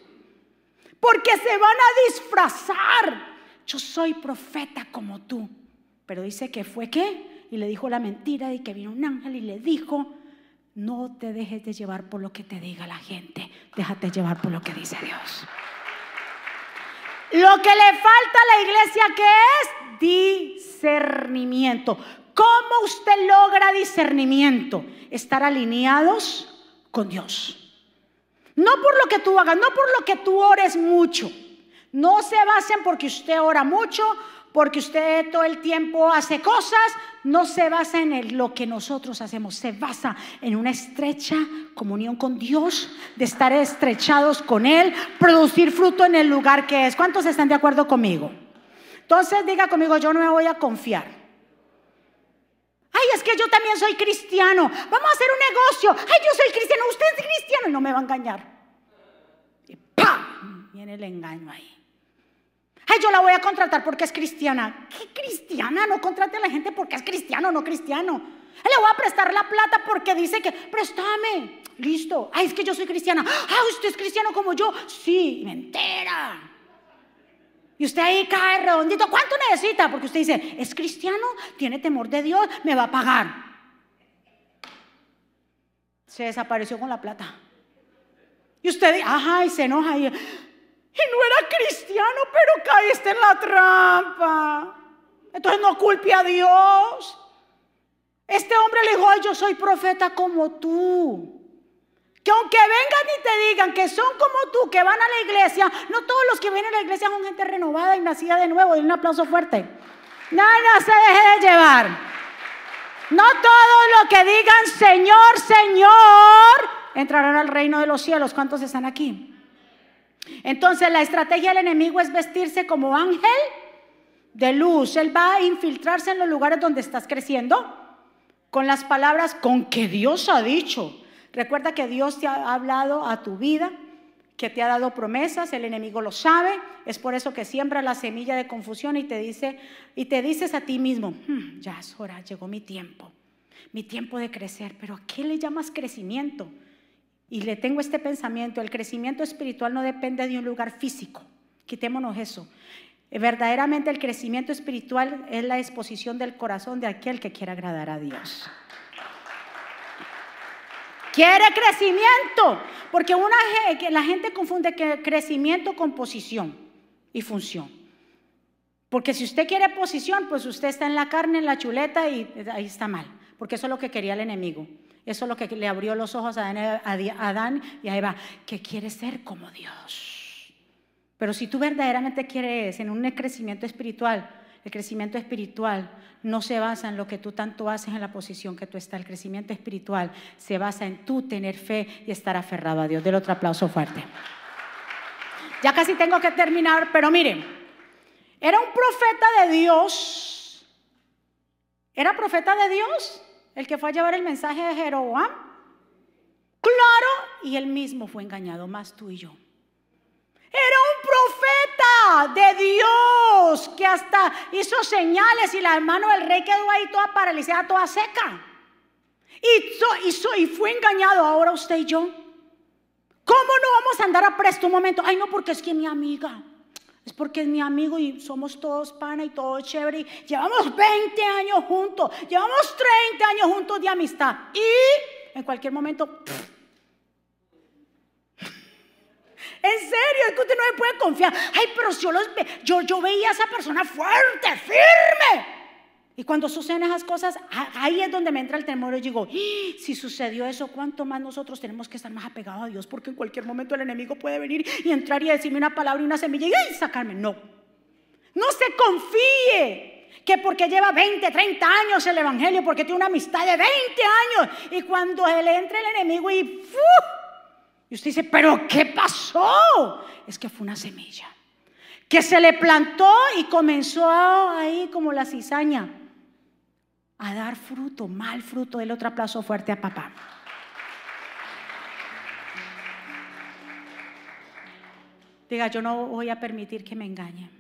porque se van a disfrazar. Yo soy profeta como tú. Pero dice que fue qué? Y le dijo la mentira y que vino un ángel y le dijo, no te dejes de llevar por lo que te diga la gente, déjate llevar por lo que dice Dios. Lo que le falta a la iglesia que es discernimiento. ¿Cómo usted logra discernimiento? Estar alineados con Dios. No por lo que tú hagas, no por lo que tú ores mucho. No se basen porque usted ora mucho porque usted todo el tiempo hace cosas, no se basa en lo que nosotros hacemos, se basa en una estrecha comunión con Dios, de estar estrechados con Él, producir fruto en el lugar que es. ¿Cuántos están de acuerdo conmigo? Entonces diga conmigo, yo no me voy a confiar. Ay, es que yo también soy cristiano. Vamos a hacer un negocio. Ay, yo soy cristiano, usted es cristiano y no me va a engañar. Y ¡pam! Viene el engaño ahí. Yo la voy a contratar porque es cristiana. ¿Qué cristiana? No contrate a la gente porque es cristiano o no cristiano. Le voy a prestar la plata porque dice que, préstame. Listo. Ay, es que yo soy cristiana. Ah, usted es cristiano como yo. Sí, mentira. Y usted ahí cae redondito. ¿Cuánto necesita? Porque usted dice, es cristiano, tiene temor de Dios, me va a pagar. Se desapareció con la plata. Y usted, ajá, y se enoja. Y, y no era cristiano, pero caíste en la trampa. Entonces no culpe a Dios. Este hombre le dijo, yo soy profeta como tú. Que aunque vengan y te digan que son como tú, que van a la iglesia, no todos los que vienen a la iglesia son gente renovada y nacida de nuevo. Y un aplauso fuerte. Nada se deje de llevar. No todo lo que digan Señor, Señor, entrarán al reino de los cielos. ¿Cuántos están aquí? Entonces la estrategia del enemigo es vestirse como ángel de luz. Él va a infiltrarse en los lugares donde estás creciendo con las palabras con que Dios ha dicho. Recuerda que Dios te ha hablado a tu vida, que te ha dado promesas, el enemigo lo sabe, es por eso que siembra la semilla de confusión y te dice y te dices a ti mismo, hmm, ya es hora, llegó mi tiempo, mi tiempo de crecer, pero ¿a qué le llamas crecimiento? Y le tengo este pensamiento, el crecimiento espiritual no depende de un lugar físico. Quitémonos eso. Verdaderamente el crecimiento espiritual es la exposición del corazón de aquel que quiere agradar a Dios. Quiere crecimiento, porque una, la gente confunde crecimiento con posición y función. Porque si usted quiere posición, pues usted está en la carne, en la chuleta y ahí está mal, porque eso es lo que quería el enemigo. Eso es lo que le abrió los ojos a Adán y a Eva, que quiere ser como Dios. Pero si tú verdaderamente quieres en un crecimiento espiritual, el crecimiento espiritual no se basa en lo que tú tanto haces en la posición que tú estás. El crecimiento espiritual se basa en tú tener fe y estar aferrado a Dios. Del otro aplauso fuerte. Ya casi tengo que terminar, pero miren, era un profeta de Dios. ¿Era profeta de Dios? El que fue a llevar el mensaje de Jeroboam. Claro, y él mismo fue engañado, más tú y yo. Era un profeta de Dios que hasta hizo señales y la mano del rey quedó ahí toda paralizada, toda seca. Y, hizo, y fue engañado ahora usted y yo. ¿Cómo no vamos a andar a presto un momento? Ay, no, porque es que mi amiga. Es porque es mi amigo y somos todos pana y todo chévere. llevamos 20 años juntos, llevamos 30 años juntos de amistad. Y en cualquier momento... En serio, es que usted no me puede confiar. Ay, pero yo, los yo, yo veía a esa persona fuerte, firme. Y cuando suceden esas cosas, ahí es donde me entra el temor y digo, ¡Ah! si sucedió eso, ¿cuánto más nosotros tenemos que estar más apegados a Dios? Porque en cualquier momento el enemigo puede venir y entrar y decirme una palabra y una semilla y sacarme. No, no se confíe que porque lleva 20, 30 años el Evangelio, porque tiene una amistad de 20 años, y cuando le entra el enemigo y, y usted dice, pero ¿qué pasó? Es que fue una semilla que se le plantó y comenzó ahí como la cizaña a dar fruto, mal fruto. el otro aplauso fuerte a papá. Diga, yo no voy a permitir que me engañen.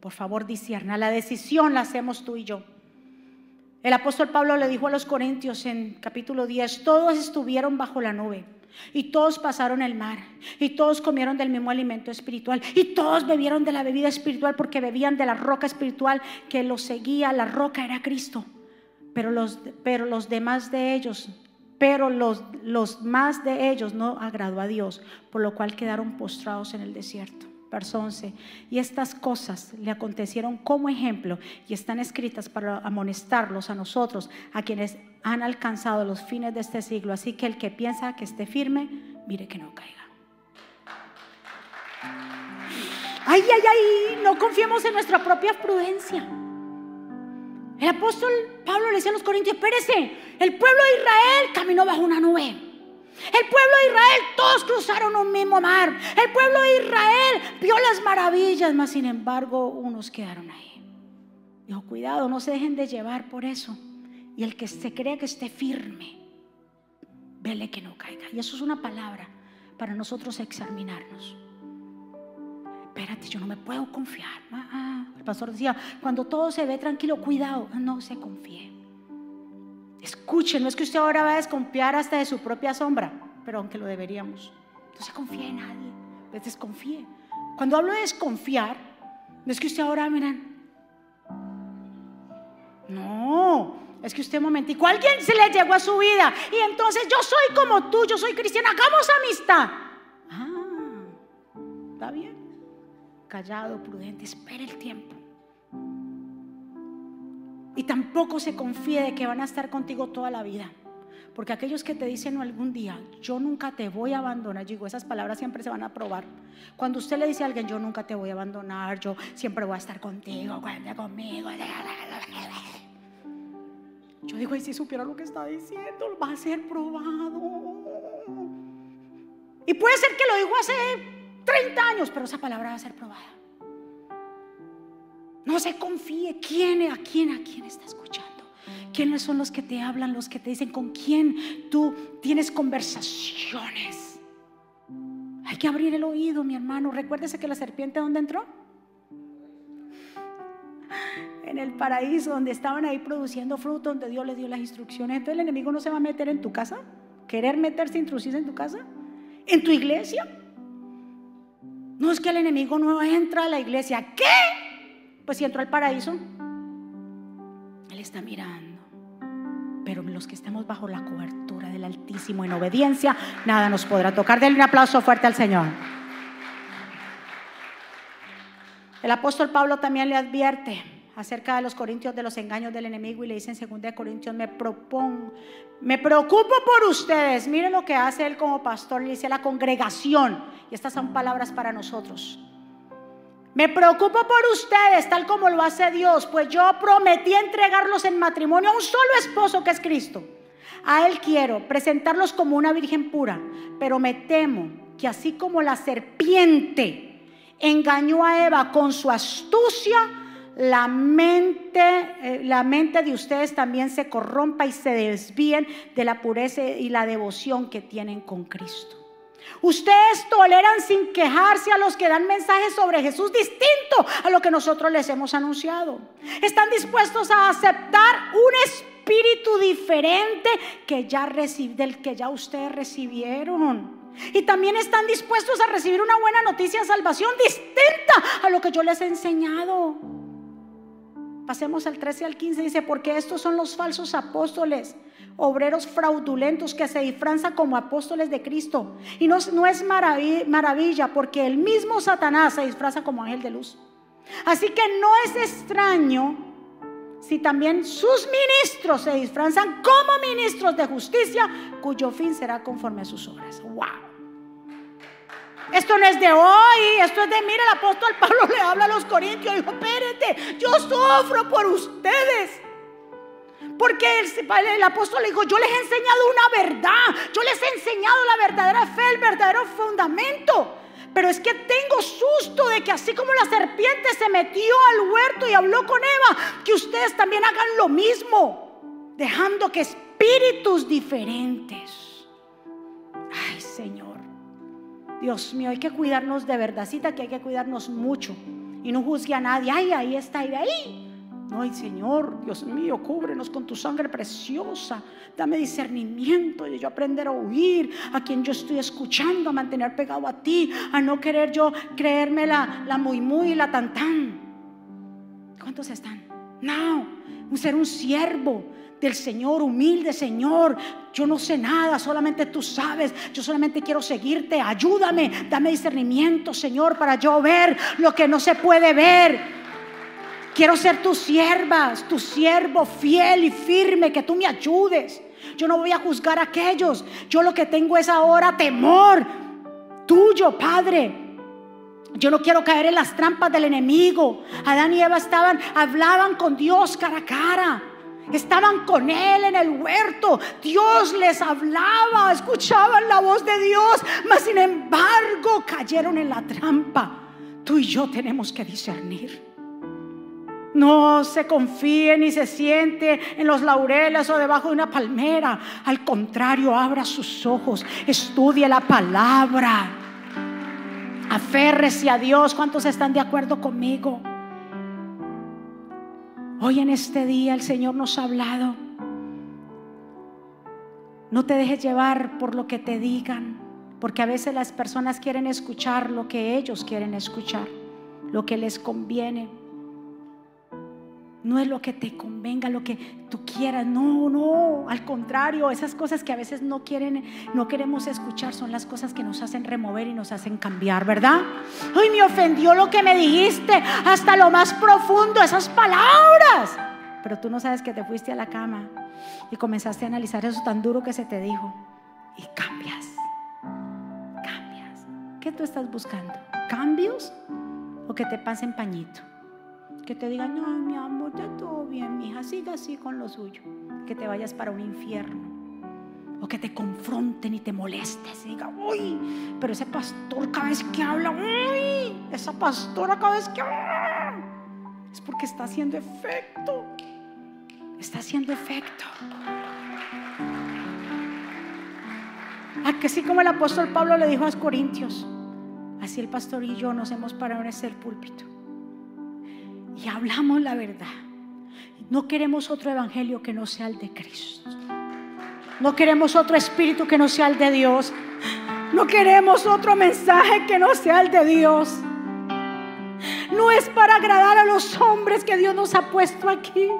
Por favor, disierna. La decisión la hacemos tú y yo. El apóstol Pablo le dijo a los corintios en capítulo 10, todos estuvieron bajo la nube y todos pasaron el mar, y todos comieron del mismo alimento espiritual, y todos bebieron de la bebida espiritual porque bebían de la roca espiritual que los seguía. La roca era Cristo. Pero los, pero los demás de ellos, pero los, los más de ellos no agradó a Dios, por lo cual quedaron postrados en el desierto. Verso 11. Y estas cosas le acontecieron como ejemplo y están escritas para amonestarlos a nosotros, a quienes han alcanzado los fines de este siglo. Así que el que piensa que esté firme, mire que no caiga. Ay, ay, ay, no confiemos en nuestra propia prudencia. El apóstol Pablo le decía a los corintios, espérese, el pueblo de Israel caminó bajo una nube. El pueblo de Israel, todos cruzaron un mismo mar. El pueblo de Israel vio las maravillas, mas sin embargo unos quedaron ahí. Dijo, cuidado, no se dejen de llevar por eso. Y el que se cree que esté firme, vele que no caiga. Y eso es una palabra para nosotros examinarnos. Espérate, yo no me puedo confiar. Ah, ah. El pastor decía, cuando todo se ve tranquilo, cuidado, no se confíe. Escuchen, no es que usted ahora va a desconfiar hasta de su propia sombra, pero aunque lo deberíamos. No se confíe en nadie, pues desconfíe. Cuando hablo de desconfiar, no es que usted ahora, miren, no, es que usted momentico, alguien se le llegó a su vida y entonces yo soy como tú, yo soy cristiana, hagamos amistad. Ah, está bien. Callado, prudente, espere el tiempo. Y tampoco se confíe de que van a estar contigo toda la vida. Porque aquellos que te dicen algún día, yo nunca te voy a abandonar, digo, esas palabras siempre se van a probar. Cuando usted le dice a alguien, yo nunca te voy a abandonar, yo siempre voy a estar contigo, cuenta conmigo. Yo digo, y si supiera lo que está diciendo, va a ser probado. Y puede ser que lo dijo hace 30 años, pero esa palabra va a ser probada. No se confíe. ¿Quién, a quién, a quién está escuchando? ¿Quiénes son los que te hablan, los que te dicen con quién tú tienes conversaciones? Hay que abrir el oído, mi hermano. Recuérdese que la serpiente, ¿dónde entró? en el paraíso donde estaban ahí produciendo fruto, donde Dios les dio las instrucciones. Entonces el enemigo no se va a meter en tu casa querer meterse, introducirse en tu casa, en tu iglesia. No es que el enemigo no entra a la iglesia. ¿Qué? Pues si entró al paraíso, Él está mirando. Pero los que estamos bajo la cobertura del Altísimo en obediencia, nada nos podrá tocar. Denle un aplauso fuerte al Señor. El apóstol Pablo también le advierte acerca de los corintios de los engaños del enemigo y le dice en 2 Corintios, me propongo, me preocupo por ustedes. Miren lo que hace él como pastor, le dice a la congregación, y estas son palabras para nosotros. Me preocupo por ustedes, tal como lo hace Dios, pues yo prometí entregarlos en matrimonio a un solo esposo que es Cristo. A Él quiero presentarlos como una virgen pura, pero me temo que así como la serpiente engañó a Eva con su astucia, la mente, eh, la mente de ustedes también se corrompa y se desvíen de la pureza y la devoción que tienen con Cristo. Ustedes toleran sin quejarse a los que dan mensajes sobre Jesús distinto a lo que nosotros les hemos anunciado. Están dispuestos a aceptar un espíritu diferente que ya del que ya ustedes recibieron. Y también están dispuestos a recibir una buena noticia de salvación distinta a lo que yo les he enseñado. Pasemos al 13 al 15, dice, porque estos son los falsos apóstoles, obreros fraudulentos que se disfrazan como apóstoles de Cristo. Y no, es maravilla, porque el mismo Satanás se disfraza como ángel de luz. Así que no es extraño si también sus ministros se disfrazan como ministros de justicia, cuyo fin será conforme a sus obras. ¡Wow! Esto no es de hoy, esto es de, mira, el apóstol Pablo le habla a los corintios, dijo, espérate, yo sufro por ustedes. Porque el, apóstol le dijo, yo les he enseñado una verdad, yo les he enseñado la verdadera fe, el verdadero fundamento. Pero es que tengo susto de que así como la serpiente se metió al huerto y habló con Eva, que ustedes también hagan lo mismo, dejando que espíritus diferentes. Ay, Señor. Dios mío, hay que cuidarnos de verdadcita, que hay que cuidarnos mucho. Y no juzgue a nadie, ay, ahí está, y ahí. No, ay, Señor, Dios mío, cúbrenos con tu sangre preciosa. Dame discernimiento y yo aprender a oír a quien yo estoy escuchando, a mantener pegado a ti, a no querer yo creerme la, muy, muy, la tan, tan. ¿Cuántos están? No, ser un siervo del Señor, humilde Señor. Yo no sé nada, solamente tú sabes. Yo solamente quiero seguirte. Ayúdame, dame discernimiento, Señor, para yo ver lo que no se puede ver. Quiero ser tu sierva, tu siervo fiel y firme, que tú me ayudes. Yo no voy a juzgar a aquellos. Yo lo que tengo es ahora temor tuyo, Padre. Yo no quiero caer en las trampas del enemigo. Adán y Eva estaban, hablaban con Dios cara a cara. Estaban con él en el huerto. Dios les hablaba, escuchaban la voz de Dios, mas sin embargo cayeron en la trampa. Tú y yo tenemos que discernir. No se confíe ni se siente en los laureles o debajo de una palmera. Al contrario, abra sus ojos, estudie la palabra. Aférrese a Dios. ¿Cuántos están de acuerdo conmigo? Hoy en este día el Señor nos ha hablado. No te dejes llevar por lo que te digan, porque a veces las personas quieren escuchar lo que ellos quieren escuchar, lo que les conviene. No es lo que te convenga, lo que tú quieras. No, no, al contrario, esas cosas que a veces no quieren, no queremos escuchar son las cosas que nos hacen remover y nos hacen cambiar, ¿verdad? Ay, me ofendió lo que me dijiste hasta lo más profundo, esas palabras. Pero tú no sabes que te fuiste a la cama y comenzaste a analizar eso tan duro que se te dijo y cambias. Cambias. ¿Qué tú estás buscando? ¿Cambios o que te pasen pañito? que te digan, no, mi amor, está todo bien, mi hija, siga así con lo suyo. Que te vayas para un infierno. O que te confronten y te molestes y diga, uy, pero ese pastor cada vez que habla, uy, esa pastora cada vez que habla, es porque está haciendo efecto. Está haciendo efecto. A que así como el apóstol Pablo le dijo a los corintios, así el pastor y yo nos hemos parado en ese púlpito hablamos la verdad. No queremos otro evangelio que no sea el de Cristo. No queremos otro espíritu que no sea el de Dios. No queremos otro mensaje que no sea el de Dios. No es para agradar a los hombres que Dios nos ha puesto aquí.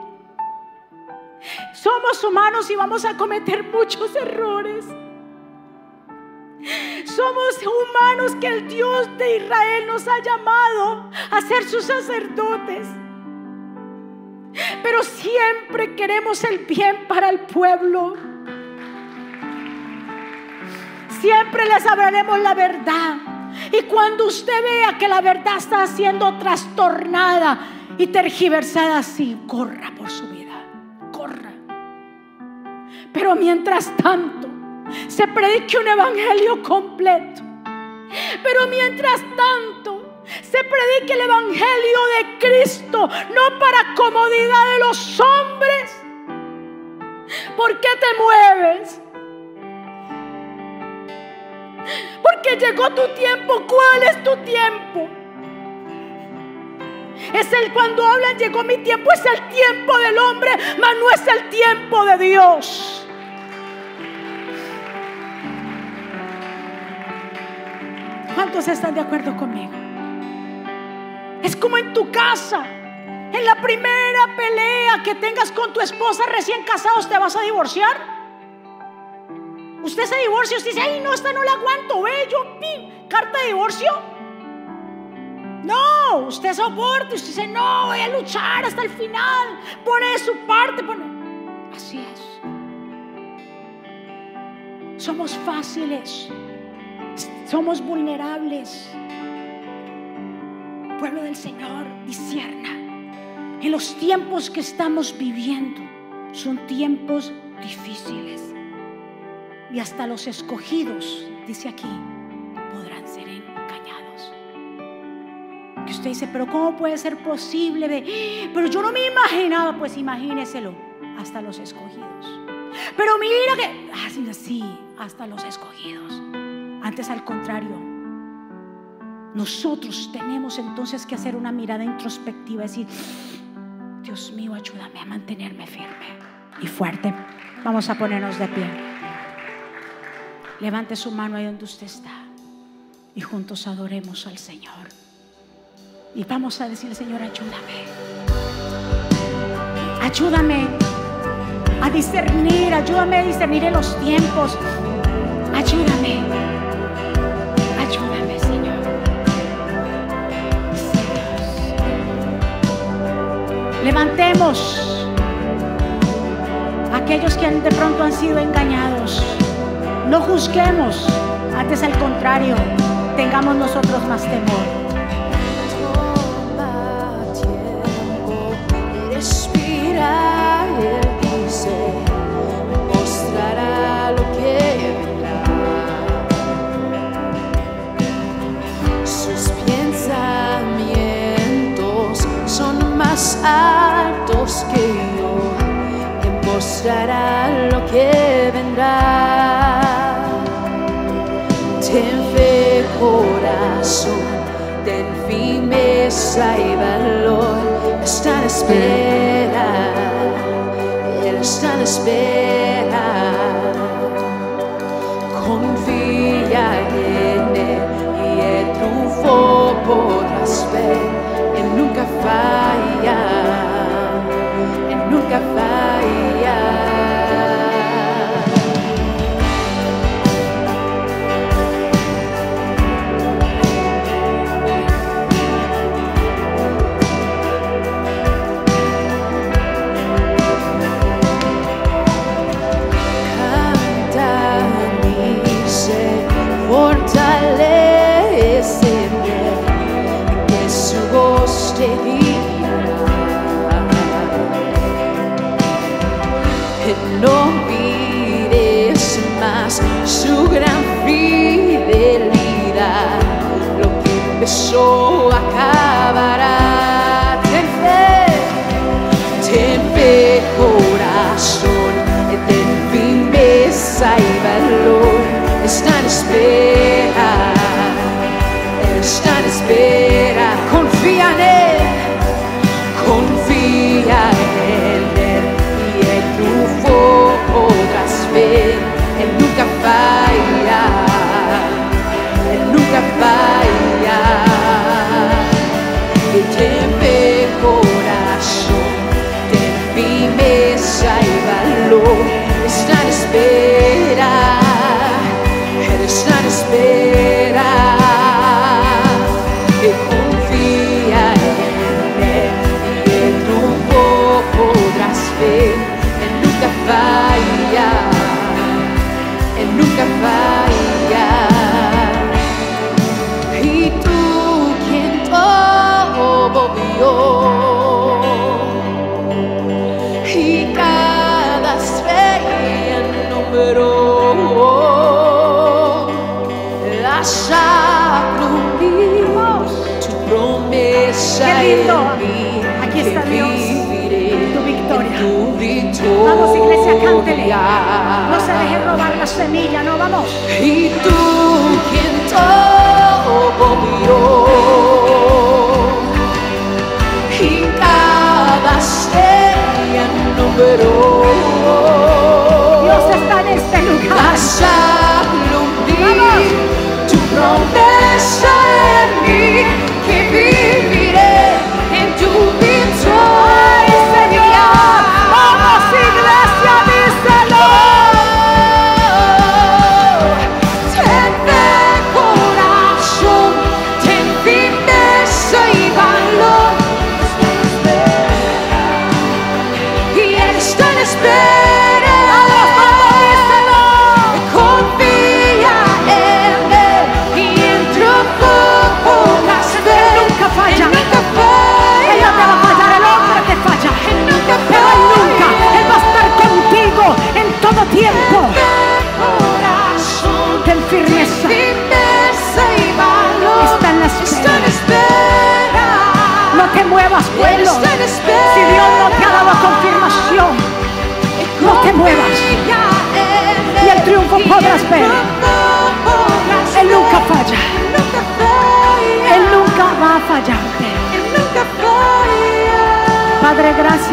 Somos humanos y vamos a cometer muchos errores. Somos humanos que el Dios de Israel nos ha llamado a ser sus sacerdotes. Pero siempre queremos el bien para el pueblo. Siempre les hablaremos la verdad. Y cuando usted vea que la verdad está siendo trastornada y tergiversada así, corra por su vida. Corra. Pero mientras tanto, se predique un evangelio completo. Pero mientras tanto, se predique el evangelio de Cristo, no para comodidad de los hombres. ¿Por qué te mueves? Porque llegó tu tiempo. ¿Cuál es tu tiempo? Es el cuando hablan, llegó mi tiempo, es el tiempo del hombre, mas no es el tiempo de Dios. ¿Cuántos están de acuerdo conmigo? Es como en tu casa. En la primera pelea que tengas con tu esposa recién casados, ¿te vas a divorciar? Usted se divorcia, usted dice, ay, no, esta no la aguanto, ve, yo, carta de divorcio. No, usted soporta, usted dice, no, voy a luchar hasta el final, pone de su parte, pone. Así es. Somos fáciles somos vulnerables. Pueblo del Señor, disierna. En los tiempos que estamos viviendo son tiempos difíciles. Y hasta los escogidos, dice aquí, podrán ser engañados. Que usted dice, pero ¿cómo puede ser posible? Pero yo no me imaginaba, pues imagíneselo, hasta los escogidos. Pero mira que, así, así, hasta los escogidos. Antes al contrario, nosotros tenemos entonces que hacer una mirada introspectiva decir, Dios mío, ayúdame a mantenerme firme y fuerte. Vamos a ponernos de pie. Levante su mano ahí donde usted está y juntos adoremos al Señor. Y vamos a decirle, Señor, ayúdame. Ayúdame a discernir, ayúdame a discernir en los tiempos. Ayúdame. Levantemos a aquellos que de pronto han sido engañados. No juzguemos, antes al contrario, tengamos nosotros más temor. Lo que vendrá. Ten fe, corazón, ten firmeza y valor, está en espera, Él está en espera. Vamos. y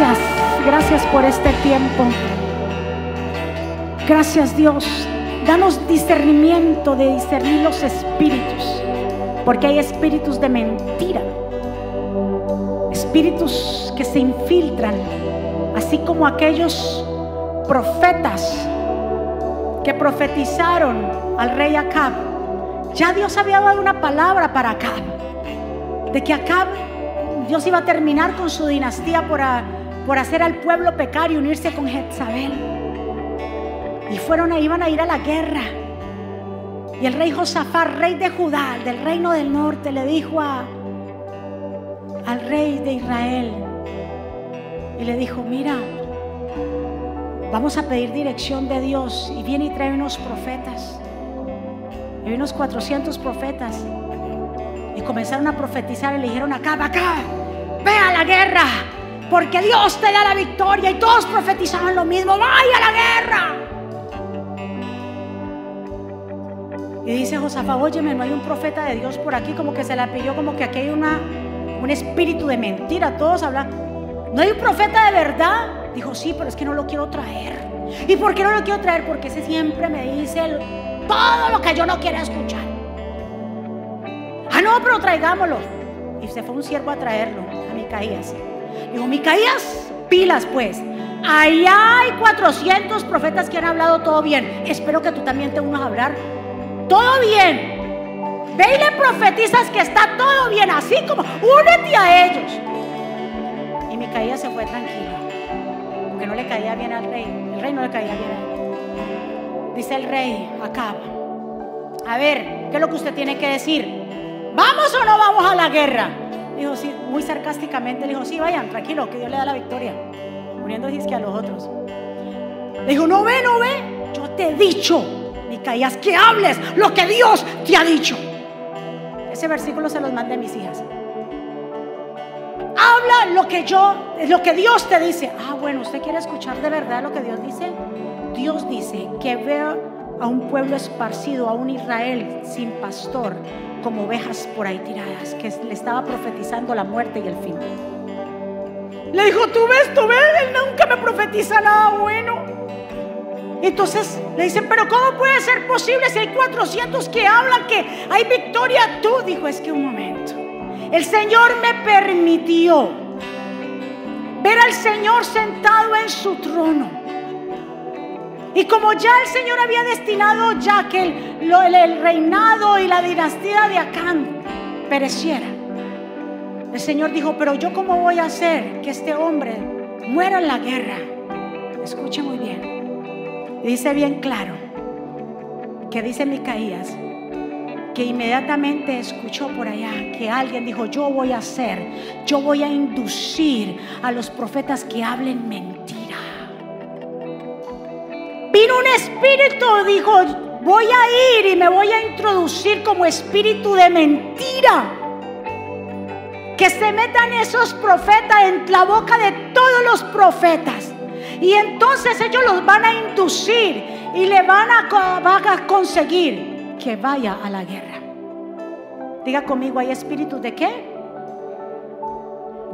gracias. Gracias por este tiempo. Gracias Dios. Danos discernimiento de discernir los espíritus. Porque hay espíritus de mentira. Espíritus que se infiltran. Así como aquellos profetas que profetizaron al rey Acab. Ya Dios había dado una palabra para Acab. De que Acab, Dios iba a terminar con su dinastía por, por hacer al pueblo pecar y unirse con Jezabel. Y fueron a, iban a ir a la guerra. Y el rey Josafat, rey de Judá, del reino del norte, le dijo a, al rey de Israel, y le dijo, mira, vamos a pedir dirección de Dios. Y viene y trae unos profetas. Y hay unos 400 profetas. Y comenzaron a profetizar y le dijeron acá, acá, ve a la guerra, porque Dios te da la victoria. Y todos profetizaban lo mismo, vaya a la guerra. Y dice Josafat, óyeme, no hay un profeta de Dios por aquí, como que se la pilló, como que aquí hay una, un espíritu de mentira. Todos hablan, no hay un profeta de verdad. Dijo, sí, pero es que no lo quiero traer. ¿Y por qué no lo quiero traer? Porque ese siempre me dice todo lo que yo no quiero escuchar. Ah, no, pero traigámoslo. Y se fue un siervo a traerlo, a Micaías. Dijo, Micaías, pilas pues. Allá hay 400 profetas que han hablado todo bien. Espero que tú también te unas a hablar todo bien. Ve y le profetizas que está todo bien, así como únete a ellos. Y Micaías se fue tranquilo, porque no le caía bien al rey. El rey no le caía bien. Dice el rey, acaba. A ver, ¿qué es lo que usted tiene que decir? ¿Vamos o no vamos a la guerra? Dijo, sí, muy sarcásticamente, le dijo, sí, vayan, tranquilo, que Dios le da la victoria. Poniendo disque a los otros. Le dijo, no ve, no ve. Yo te he dicho, Micaías, que hables lo que Dios te ha dicho. Ese versículo se los mandé a mis hijas. Habla lo que yo, lo que Dios te dice. Ah, bueno, ¿usted quiere escuchar de verdad lo que Dios dice? Dios dice que vea a un pueblo esparcido, a un Israel sin pastor, como ovejas por ahí tiradas, que le estaba profetizando la muerte y el fin. Le dijo, tú ves, tú ves, él nunca me profetiza nada bueno. Entonces le dicen, pero ¿cómo puede ser posible si hay 400 que hablan que hay victoria? Tú, dijo, es que un momento. El Señor me permitió ver al Señor sentado en su trono. Y como ya el Señor había destinado ya que el, reinado y la dinastía de Acán pereciera, el Señor dijo, pero yo cómo voy a hacer que este hombre muera en la guerra. Escuche muy bien. Dice bien claro que dice Micaías que inmediatamente escuchó por allá que alguien dijo, yo voy a hacer, yo voy a inducir a los profetas que hablen mentira. Vino un espíritu, dijo, voy a ir y me voy a introducir como espíritu de mentira. Que se metan esos profetas en la boca de todos los profetas. Y entonces ellos los van a inducir y le van a, van a conseguir que vaya a la guerra. Diga conmigo, ¿hay espíritus de qué?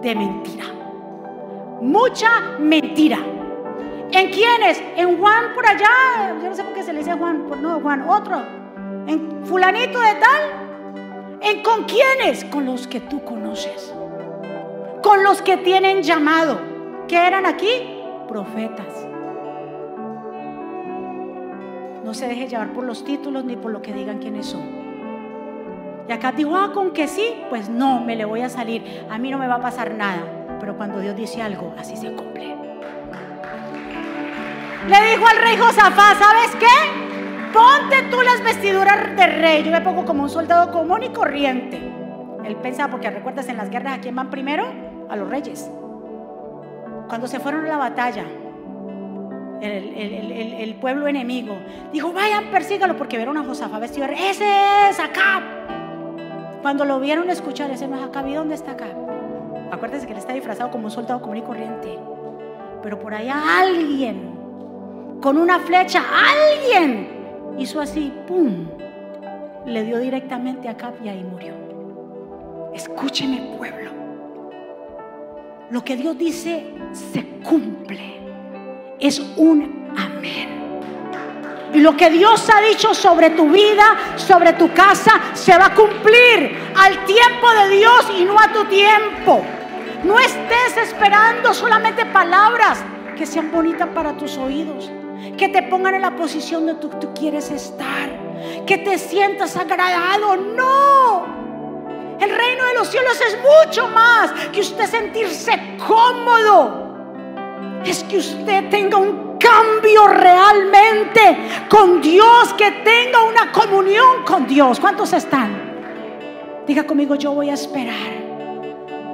De mentira. Mucha mentira. ¿En quiénes? En Juan por allá. Yo no sé por qué se le dice Juan. Por, no, Juan, otro. En fulanito de tal. ¿En con quiénes? Con los que tú conoces. Con los que tienen llamado. ¿Qué eran aquí? Profetas. No se deje llevar por los títulos ni por lo que digan quiénes son. Y acá digo, ah, con que sí, pues no, me le voy a salir. A mí no me va a pasar nada. Pero cuando Dios dice algo, así se cumple. Le dijo al rey Josafá, ¿sabes qué? Ponte tú las vestiduras de rey. Yo me pongo como un soldado común y corriente. Él pensaba, porque recuerdas en las guerras, ¿a quién van primero? A los reyes. Cuando se fueron a la batalla, el, pueblo enemigo dijo, vayan, persígalo, porque vieron a Josafá vestido de rey. Ese es acá. Cuando lo vieron escuchar, ese no es acá. ¿Y dónde está acá? Acuérdense que él está disfrazado como un soldado común y corriente. Pero por allá alguien, con una flecha, alguien hizo así, ¡pum! Le dio directamente a Acab y ahí murió. Escúcheme, pueblo. Lo que Dios dice se cumple. Es un amén. Y lo que Dios ha dicho sobre tu vida, sobre tu casa, se va a cumplir al tiempo de Dios y no a tu tiempo. No estés esperando solamente palabras que sean bonitas para tus oídos, que te pongan en la posición donde tú, tú quieres estar, que te sientas agradado. No. El reino de los cielos es mucho más que usted sentirse cómodo. Es que usted tenga un cambio realmente con Dios, que tenga una comunión con Dios. ¿Cuántos están? Diga conmigo, yo voy a esperar.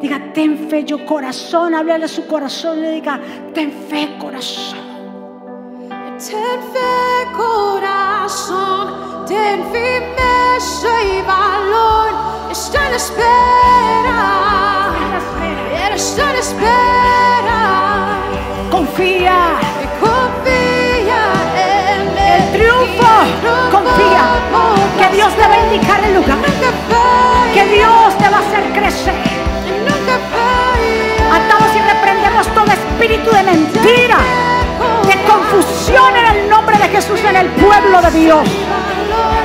Diga, ten fe, yo corazón. Háblale a su corazón le diga, ten fe, corazón. Ten fe, corazón, ten firmeza y valor. Está en espera, está en espera. Confía. Confía en El triunfo. Confía. Que Dios te va a indicar el lugar. Que Dios te va a hacer crecer. Atamos y reprendemos todo espíritu de mentira, confusión en el nombre de Jesús en el pueblo de Dios.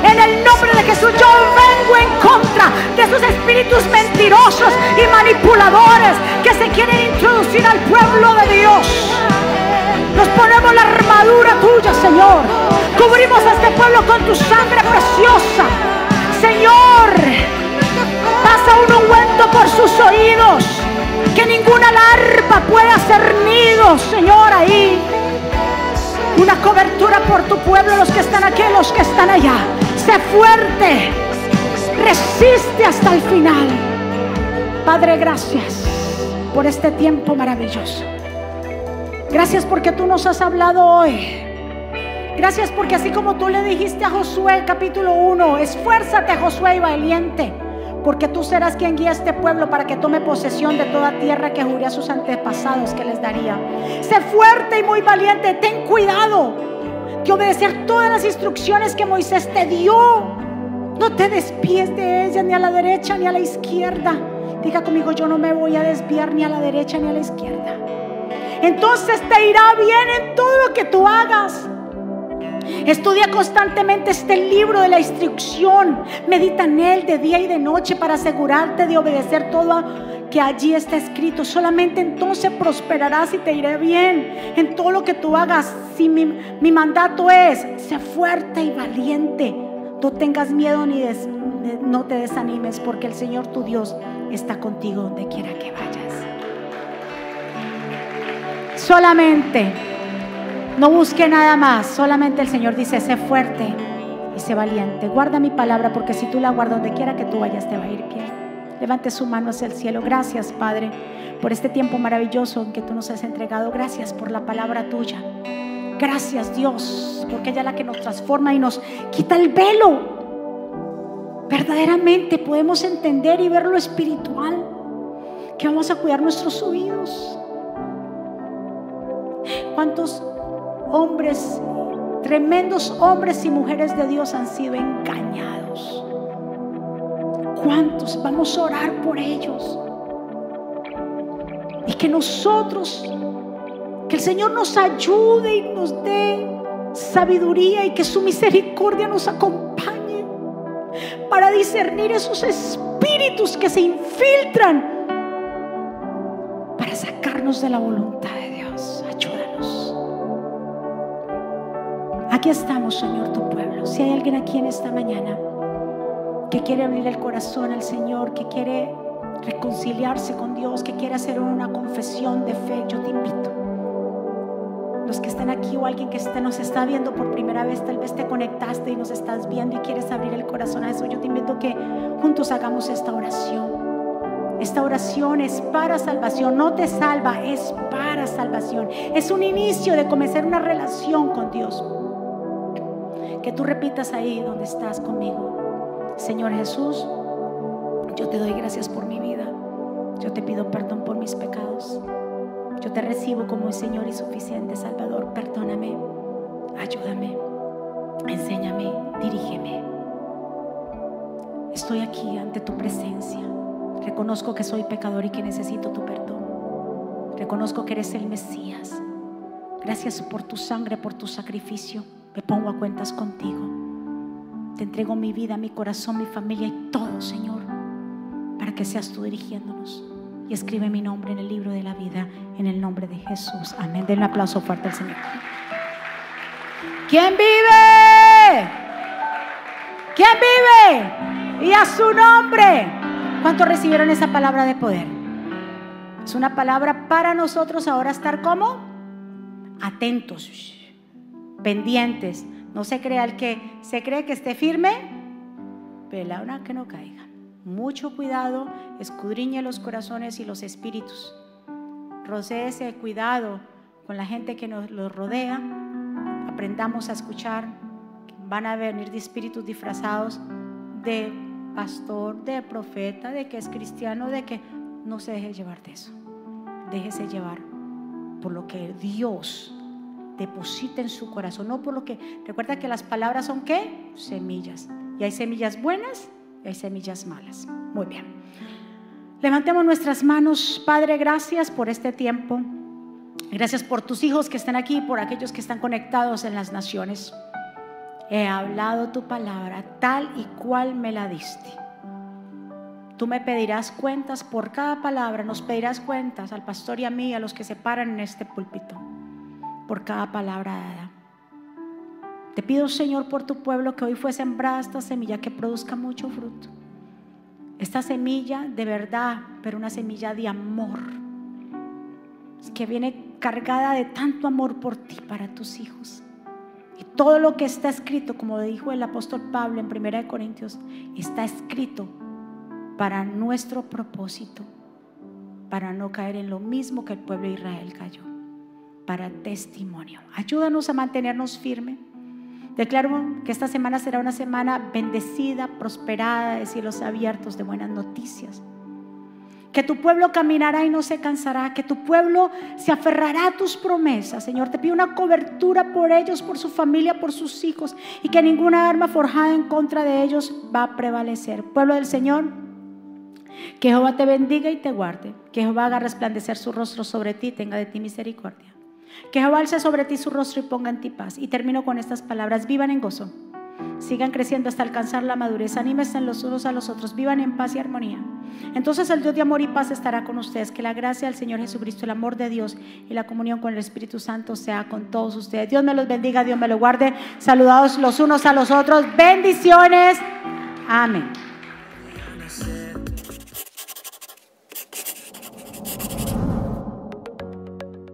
En el nombre de Jesús yo vengo en contra de esos espíritus mentirosos y manipuladores que se quieren introducir al pueblo de Dios. Nos ponemos la armadura tuya, Señor. Cubrimos a este pueblo con tu sangre preciosa. Señor, pasa un ungüento por sus oídos. Que ninguna larva pueda hacer nido, Señor, ahí. Una cobertura por tu pueblo, los que están aquí los que están allá. Sé fuerte. Resiste hasta el final. Padre, gracias por este tiempo maravilloso. Gracias porque tú nos has hablado hoy. Gracias porque así como tú le dijiste a Josué capítulo 1, esfuérzate Josué y valiente, porque tú serás quien guía a este pueblo para que tome posesión de toda tierra que juré a sus antepasados que les daría. Sé fuerte y muy valiente, ten cuidado de obedecer todas las instrucciones que Moisés te dio. No te despies de ella ni a la derecha ni a la izquierda. Diga conmigo, yo no me voy a desviar ni a la derecha ni a la izquierda. Entonces te irá bien en todo lo que tú hagas. Estudia constantemente este libro de la instrucción. Medita en él de día y de noche para asegurarte de obedecer todo que allí está escrito. Solamente entonces prosperarás y te iré bien en todo lo que tú hagas. Si mi, mandato es, sé fuerte y valiente. No tengas miedo ni no te desanimes porque el Señor tu Dios está contigo donde quiera que vayas. Solamente, no busque nada más. Solamente el Señor dice, sé fuerte y sé valiente. Guarda mi palabra porque si tú la guardas donde quiera que tú vayas te va a ir bien. Levante su mano hacia el cielo. Gracias, Padre, por este tiempo maravilloso en que tú nos has entregado. Gracias por la palabra tuya. Gracias, Dios, porque ella es la que nos transforma y nos quita el velo. Verdaderamente podemos entender y ver lo espiritual. Que vamos a cuidar nuestros oídos. ¿Cuántos hombres, tremendos hombres y mujeres de Dios han sido engañados? ¿Cuántos? Vamos a orar por ellos. Y que nosotros, que el Señor nos ayude y nos dé sabiduría y que su misericordia nos acompañe para discernir esos espíritus que se infiltran para sacarnos de la voluntad de Dios. Ayúdanos. Aquí estamos, Señor, tu pueblo. Si hay alguien aquí en esta mañana que quiere abrir el corazón al Señor, que quiere reconciliarse con Dios, que quiere hacer una confesión de fe, yo te invito. Los que están aquí o alguien que nos está viendo por primera vez, tal vez te conectaste y nos estás viendo y quieres abrir el corazón a eso, yo te invito que juntos hagamos esta oración. Esta oración es para salvación, no te salva, es para salvación. Es un inicio de comenzar una relación con Dios. Que tú repitas ahí donde estás conmigo. Señor Jesús, yo te doy gracias por mi vida. Yo te pido perdón por mis pecados. Yo te recibo como un Señor y suficiente Salvador. Perdóname, ayúdame, enséñame, dirígeme. Estoy aquí ante tu presencia. Reconozco que soy pecador y que necesito tu perdón. Reconozco que eres el Mesías. Gracias por tu sangre, por tu sacrificio. Me pongo a cuentas contigo. Te entrego mi vida, mi corazón, mi familia y todo, Señor, para que seas tú dirigiéndonos. Y escribe mi nombre en el libro de la vida, en el nombre de Jesús. Amén. Den un aplauso fuerte al Señor. ¿Quién vive? ¿Quién vive? Y a su nombre. ¿Cuántos recibieron esa palabra de poder? Es una palabra para nosotros ahora estar como atentos, pendientes. No se crea el que se cree que esté firme, pero una que no caiga. Mucho cuidado, escudriñe los corazones y los espíritus. Rodéese cuidado con la gente que nos los rodea. Aprendamos a escuchar. Van a venir de espíritus disfrazados de pastor, de profeta, de que es cristiano, de que no se deje llevar de eso. Déjese llevar por lo que Dios deposita en su corazón, no por lo que recuerda que las palabras son qué? Semillas. Y hay semillas buenas y hay semillas malas. Muy bien. Levantemos nuestras manos, Padre, gracias por este tiempo. Gracias por tus hijos que están aquí, por aquellos que están conectados en las naciones. He hablado tu palabra tal y cual me la diste. Tú me pedirás cuentas por cada palabra, nos pedirás cuentas al pastor y a mí, a los que se paran en este púlpito, por cada palabra dada. Te pido, Señor, por tu pueblo que hoy fue sembrada esta semilla que produzca mucho fruto. Esta semilla de verdad, pero una semilla de amor, que viene cargada de tanto amor por ti para tus hijos. Y todo lo que está escrito, como dijo el apóstol Pablo en 1 Corintios, está escrito para nuestro propósito, para no caer en lo mismo que el pueblo de Israel cayó, para testimonio. Ayúdanos a mantenernos firmes. Declaro que esta semana será una semana bendecida, prosperada, de cielos abiertos, de buenas noticias. Que tu pueblo caminará y no se cansará. Que tu pueblo se aferrará a tus promesas. Señor, te pido una cobertura por ellos, por su familia, por sus hijos. Y que ninguna arma forjada en contra de ellos va a prevalecer. Pueblo del Señor, que Jehová te bendiga y te guarde. Que Jehová haga resplandecer su rostro sobre ti y tenga de ti misericordia. Que Jehová alce sobre ti su rostro y ponga en ti paz. Y termino con estas palabras. Vivan en gozo. Sigan creciendo hasta alcanzar la madurez. Anímense los unos a los otros. Vivan en paz y armonía. Entonces el Dios de amor y paz estará con ustedes. Que la gracia del Señor Jesucristo, el amor de Dios y la comunión con el Espíritu Santo sea con todos ustedes. Dios me los bendiga, Dios me los guarde. Saludados los unos a los otros. Bendiciones. Amén.